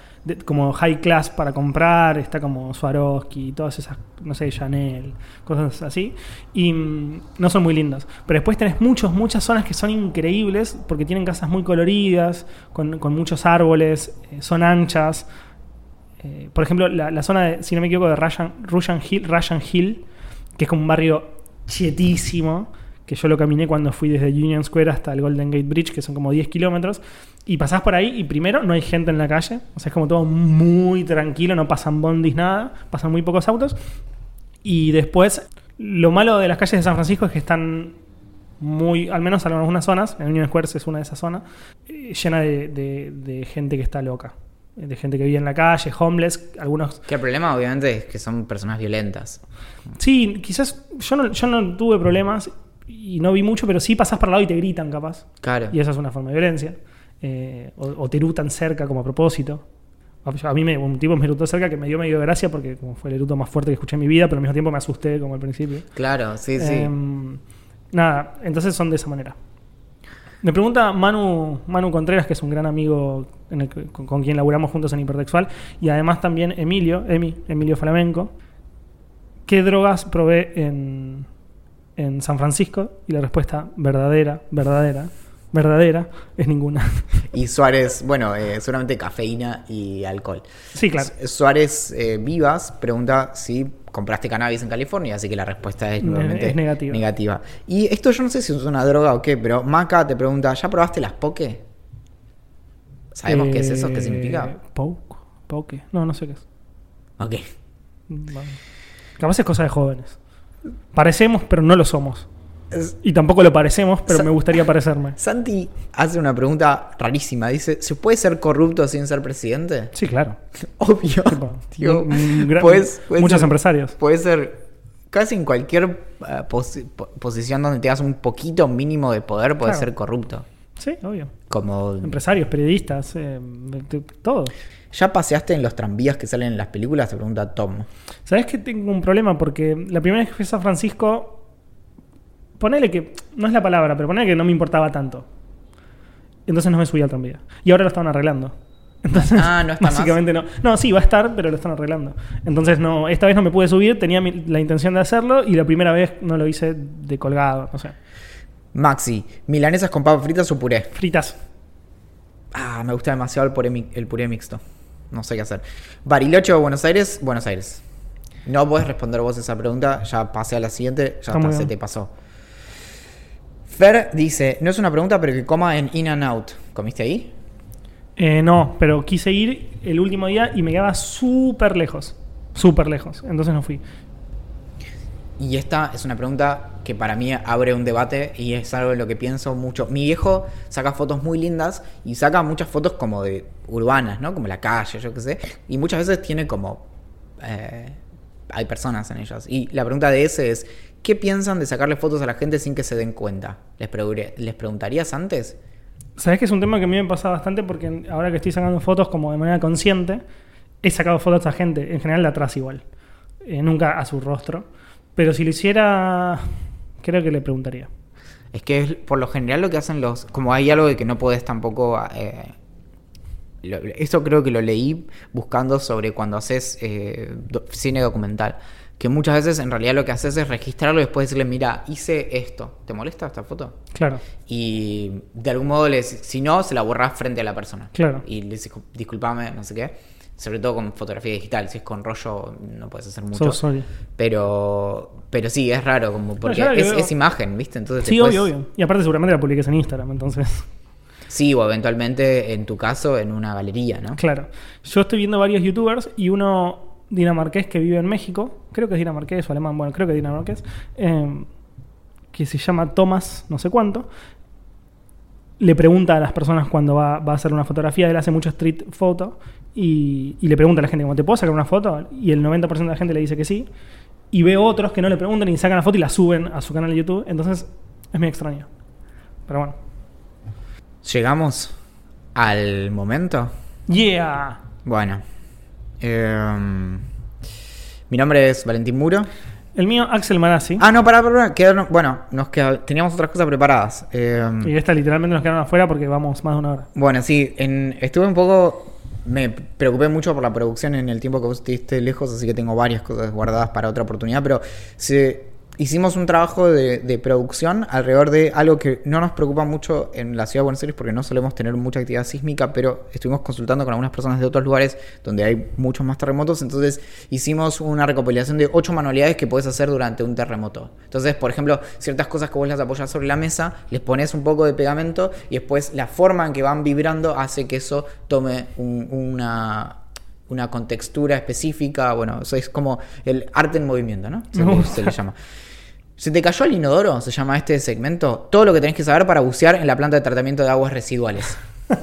como high class para comprar. Está como Swarovski, todas esas, no sé, Chanel, cosas así. Y mm, no son muy lindas. Pero después tenés muchos, muchas zonas que son increíbles porque tienen casas muy coloridas, con, muchos árboles, eh, son anchas. Eh, por ejemplo, la, zona, de, si no me equivoco, de Russian Hill, Russian Hill, que es como un barrio chetísimo, que yo lo caminé cuando fui desde Union Square hasta el Golden Gate Bridge, que son como 10 kilómetros, y pasás por ahí y primero no hay gente en la calle, o sea, es como todo muy tranquilo, no pasan bondis, nada, pasan muy pocos autos, y después, lo malo de las calles de San Francisco es que están muy, al menos en algunas zonas, en Union Square es una de esas zonas, eh, llena de, de- de gente que está loca, de gente que vive en la calle, homeless, algunos
Que el problema obviamente es que son personas violentas.
Sí, quizás yo no, yo no tuve problemas y no vi mucho, pero sí pasás por al lado y te gritan, capaz.
Claro.
Y esa es una forma de violencia. Eh, o, o te erutan cerca como a propósito. A mí me, un tipo me erutó cerca que me dio medio gracia porque como fue el eruto más fuerte que escuché en mi vida, pero al mismo tiempo me asusté como al principio.
Claro, sí, sí.
Em, nada, entonces son de esa manera. Me pregunta Manu, Manu Contreras, que es un gran amigo en el que- con, con quien laburamos juntos en Hipertextual, y además también Emilio, Emi, Emilio Flamenco, ¿qué drogas probé en, en San Francisco? Y la respuesta verdadera, verdadera, verdadera, es ninguna.
Y Suárez, bueno, eh, seguramente cafeína y alcohol.
sí, claro.
Su- Suárez eh, Vivas pregunta si compraste cannabis en California, así que la respuesta es nuevamente
es negativa.
negativa. Y esto yo no sé si es una droga o qué, pero Maca te pregunta, ¿ya probaste las poke? ¿Sabemos qué es eso? ¿Qué
Eh,
significa?
Poke, poke. No, no sé qué es.
Ok.
Capaz es cosa de jóvenes. Parecemos, pero no lo somos. Y tampoco lo parecemos, pero
Sa-
me gustaría parecerme.
Santi hace una pregunta rarísima. Dice, ¿se puede ser corrupto sin ser presidente?
Sí, claro.
Obvio.
Tipo,
puedes- puedes
muchos
ser-
empresarios.
Puede ser casi en cualquier eh, posi- po- posición donde tengas un poquito mínimo de poder,
Claro.
ser corrupto.
Sí, obvio.
Como
Empresarios, periodistas, eh, todo.
¿Ya paseaste en los tranvías que salen en las películas? Te pregunta Tom.
¿Sabes que tengo un problema? Porque la primera vez que fui a San Francisco, ponele que, no es la palabra, pero ponele que no me importaba tanto. Entonces no me subí al tranvía. Y ahora lo estaban arreglando. Entonces,
Ah, ¿no está más?
básicamente no. No, sí, va a estar, pero lo están arreglando. Entonces, no, esta vez no me pude subir, tenía mi- la intención de hacerlo y la primera vez no lo hice de colgado, no sé.
Maxi, ¿milanesas con papas fritas o puré?
Fritas.
Ah, me gusta demasiado el puré, mi- el puré mixto. No sé qué hacer. Bariloche o Buenos Aires, Buenos Aires. No puedes responder vos esa pregunta, ya pasé a la siguiente, ya
Está
se te pasó. Fer dice, no es una pregunta, pero que coma en In and Out. ¿Comiste ahí?
Eh, no, pero quise ir el último día y me quedaba súper lejos. Súper lejos. Entonces no fui.
Y esta es una pregunta que para mí abre un debate y es algo en lo que pienso mucho. Mi viejo saca fotos muy lindas y saca muchas fotos como de urbanas, ¿no? Como la calle, yo qué sé. Y muchas veces tiene como... eh, hay personas en ellas. Y la pregunta de ese es, ¿qué piensan de sacarle fotos a la gente sin que se den cuenta? ¿Les, preguntaría- ¿les preguntarías antes?
Sabes que es un tema que a mí me pasa bastante porque ahora que estoy sacando fotos como de manera consciente, he sacado fotos a gente, en general de atrás igual. Eh, nunca a su rostro. Pero si lo hiciera, creo que le preguntaría.
Es que es por lo general lo que hacen los... Como hay algo de que no puedes tampoco... eh, lo- esto creo que lo leí buscando sobre cuando haces eh, do- cine documental. Que muchas veces en realidad lo que haces es registrarlo y después decirle, mira, hice esto. ¿Te molesta esta foto?
Claro,
Y de algún modo, le decís- si no, se la borrás frente a la persona.
Claro.
Y le dices, disculpame, no sé qué. Sobre todo con fotografía digital. Si es con rollo, no puedes hacer mucho.
so.
Pero, pero sí, es raro, como porque es, imagen, ¿viste? Entonces
Sí,
después-
obvio, obvio. Y aparte seguramente la publiques en Instagram, entonces...
Sí, o eventualmente, en tu caso, en una galería, ¿no?
Claro. Yo estoy viendo varios youtubers y uno dinamarqués que vive en México, creo que es dinamarqués o alemán, bueno, creo que es dinamarqués, eh, que se llama Thomas no sé cuánto, le pregunta a las personas cuando va, va a hacer una fotografía, él hace mucho street photo, y, y le pregunta a la gente, ¿cómo te puedo sacar una foto? Y el 90% de la gente le dice que sí. Y ve otros que no le preguntan y sacan la foto y la suben a su canal de YouTube. Entonces, es muy extraño. Pero bueno.
Llegamos al momento.
Yeah.
Bueno. em, mi nombre es Valentín Muro.
El mío, Axel Marazzi.
Ah, no, pará, pará, quedaron- bueno, nos queda- teníamos otras cosas preparadas. Em,
Y esta literalmente nos quedaron afuera porque vamos más de una hora.
Bueno, sí, en- estuve un poco. Me preocupé mucho por la producción en el tiempo que vos estuviste lejos, así que tengo varias cosas guardadas para otra oportunidad, pero se, hicimos un trabajo de, producción alrededor de algo que no nos preocupa mucho en la ciudad de Buenos Aires porque no solemos tener mucha actividad sísmica, pero estuvimos consultando con algunas personas de otros lugares donde hay muchos más terremotos, entonces hicimos una recopilación de ocho manualidades que puedes hacer durante un terremoto. Entonces, por ejemplo, ciertas cosas que vos las apoyas sobre la mesa, les pones un poco de pegamento y después la forma en que van vibrando hace que eso tome un- una, una contextura específica. Bueno, eso es como el arte en movimiento, ¿no? Se, le,
gusta.
se le llama. ¿Se te cayó el inodoro? Se llama este segmento. Todo lo que tenés que saber para bucear en la planta de tratamiento de aguas residuales.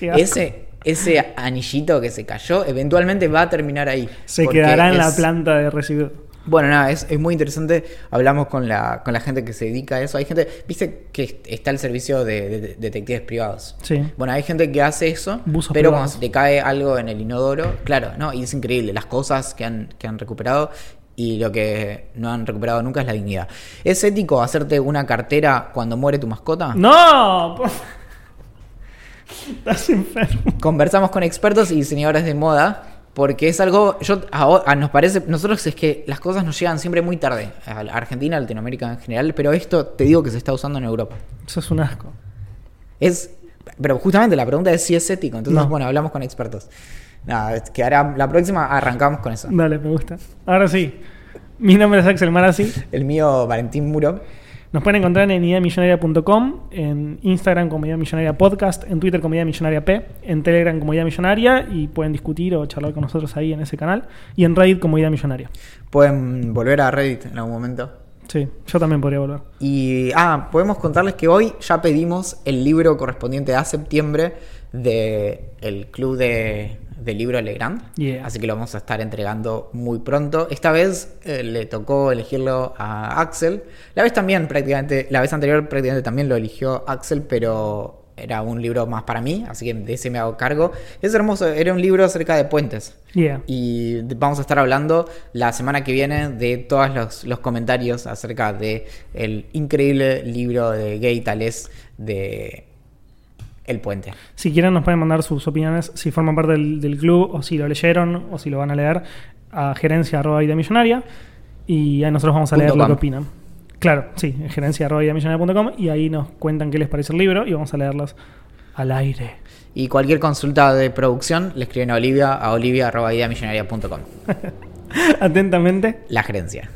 Ese, ese anillito que se cayó, eventualmente va a terminar ahí.
Se quedará en la planta de residuos.
Bueno, nada, es, es muy interesante. Hablamos con la, con la gente que se dedica a eso. Hay gente, viste que está el servicio de, de- de detectives privados.
Sí.
Bueno, hay gente que hace eso, pero
privados.
cuando se te cae algo en el inodoro, claro, no, y es increíble las cosas que han, que han recuperado y lo que no han recuperado nunca es la dignidad. ¿Es ético hacerte una cartera cuando muere tu mascota?
¡No! por- Estás enfermo.
Conversamos con expertos y diseñadores de moda porque es algo, yo nos parece, nosotros es que las cosas nos llegan siempre muy tarde, a Argentina, a Latinoamérica en general, pero esto te digo que se está usando en Europa.
Eso es un asco.
Es, pero justamente la pregunta es si es ético, entonces
No.
bueno, hablamos con expertos. Nada, es que ahora la próxima arrancamos con eso.
Dale, me gusta. Ahora sí. Mi nombre es Axel Marazzi.
El mío, Valentín Muro.
Nos pueden encontrar en ideamillonaria.com, en Instagram como Idea Millonaria Podcast, en Twitter como Idea Millonaria P, en Telegram como Idea Millonaria y pueden discutir o charlar con nosotros ahí en ese canal y en Reddit como Idea Millonaria.
Pueden volver a Reddit en algún momento.
Sí, yo también podría volver.
Y, ah, podemos contarles que hoy ya pedimos el libro correspondiente a septiembre de el club de, de libro Legrand.
Yeah.
Así que lo vamos a estar entregando muy pronto. Esta vez eh, le tocó elegirlo a Axel. La vez también prácticamente, la vez anterior prácticamente también lo eligió Axel, pero era un libro más para mí, así que de ese me hago cargo. Es hermoso, era un libro acerca de puentes.
Yeah.
Y vamos a estar hablando la semana que viene de todos los, los comentarios acerca de el increíble libro de Gay Tales de El Puente.
Si quieren nos pueden mandar sus opiniones, si forman parte del, del club o si lo leyeron o si lo van a leer a gerencia arroba idea millonaria y ahí nosotros vamos a leer lo que opinan. Claro, sí, en gerencia arroba ideamillonaria.com y ahí nos cuentan qué les parece el libro y vamos a leerlos al aire.
Y cualquier consulta de producción le escriben a Olivia a olivia.ideamillonaria.com.
Atentamente.
La gerencia.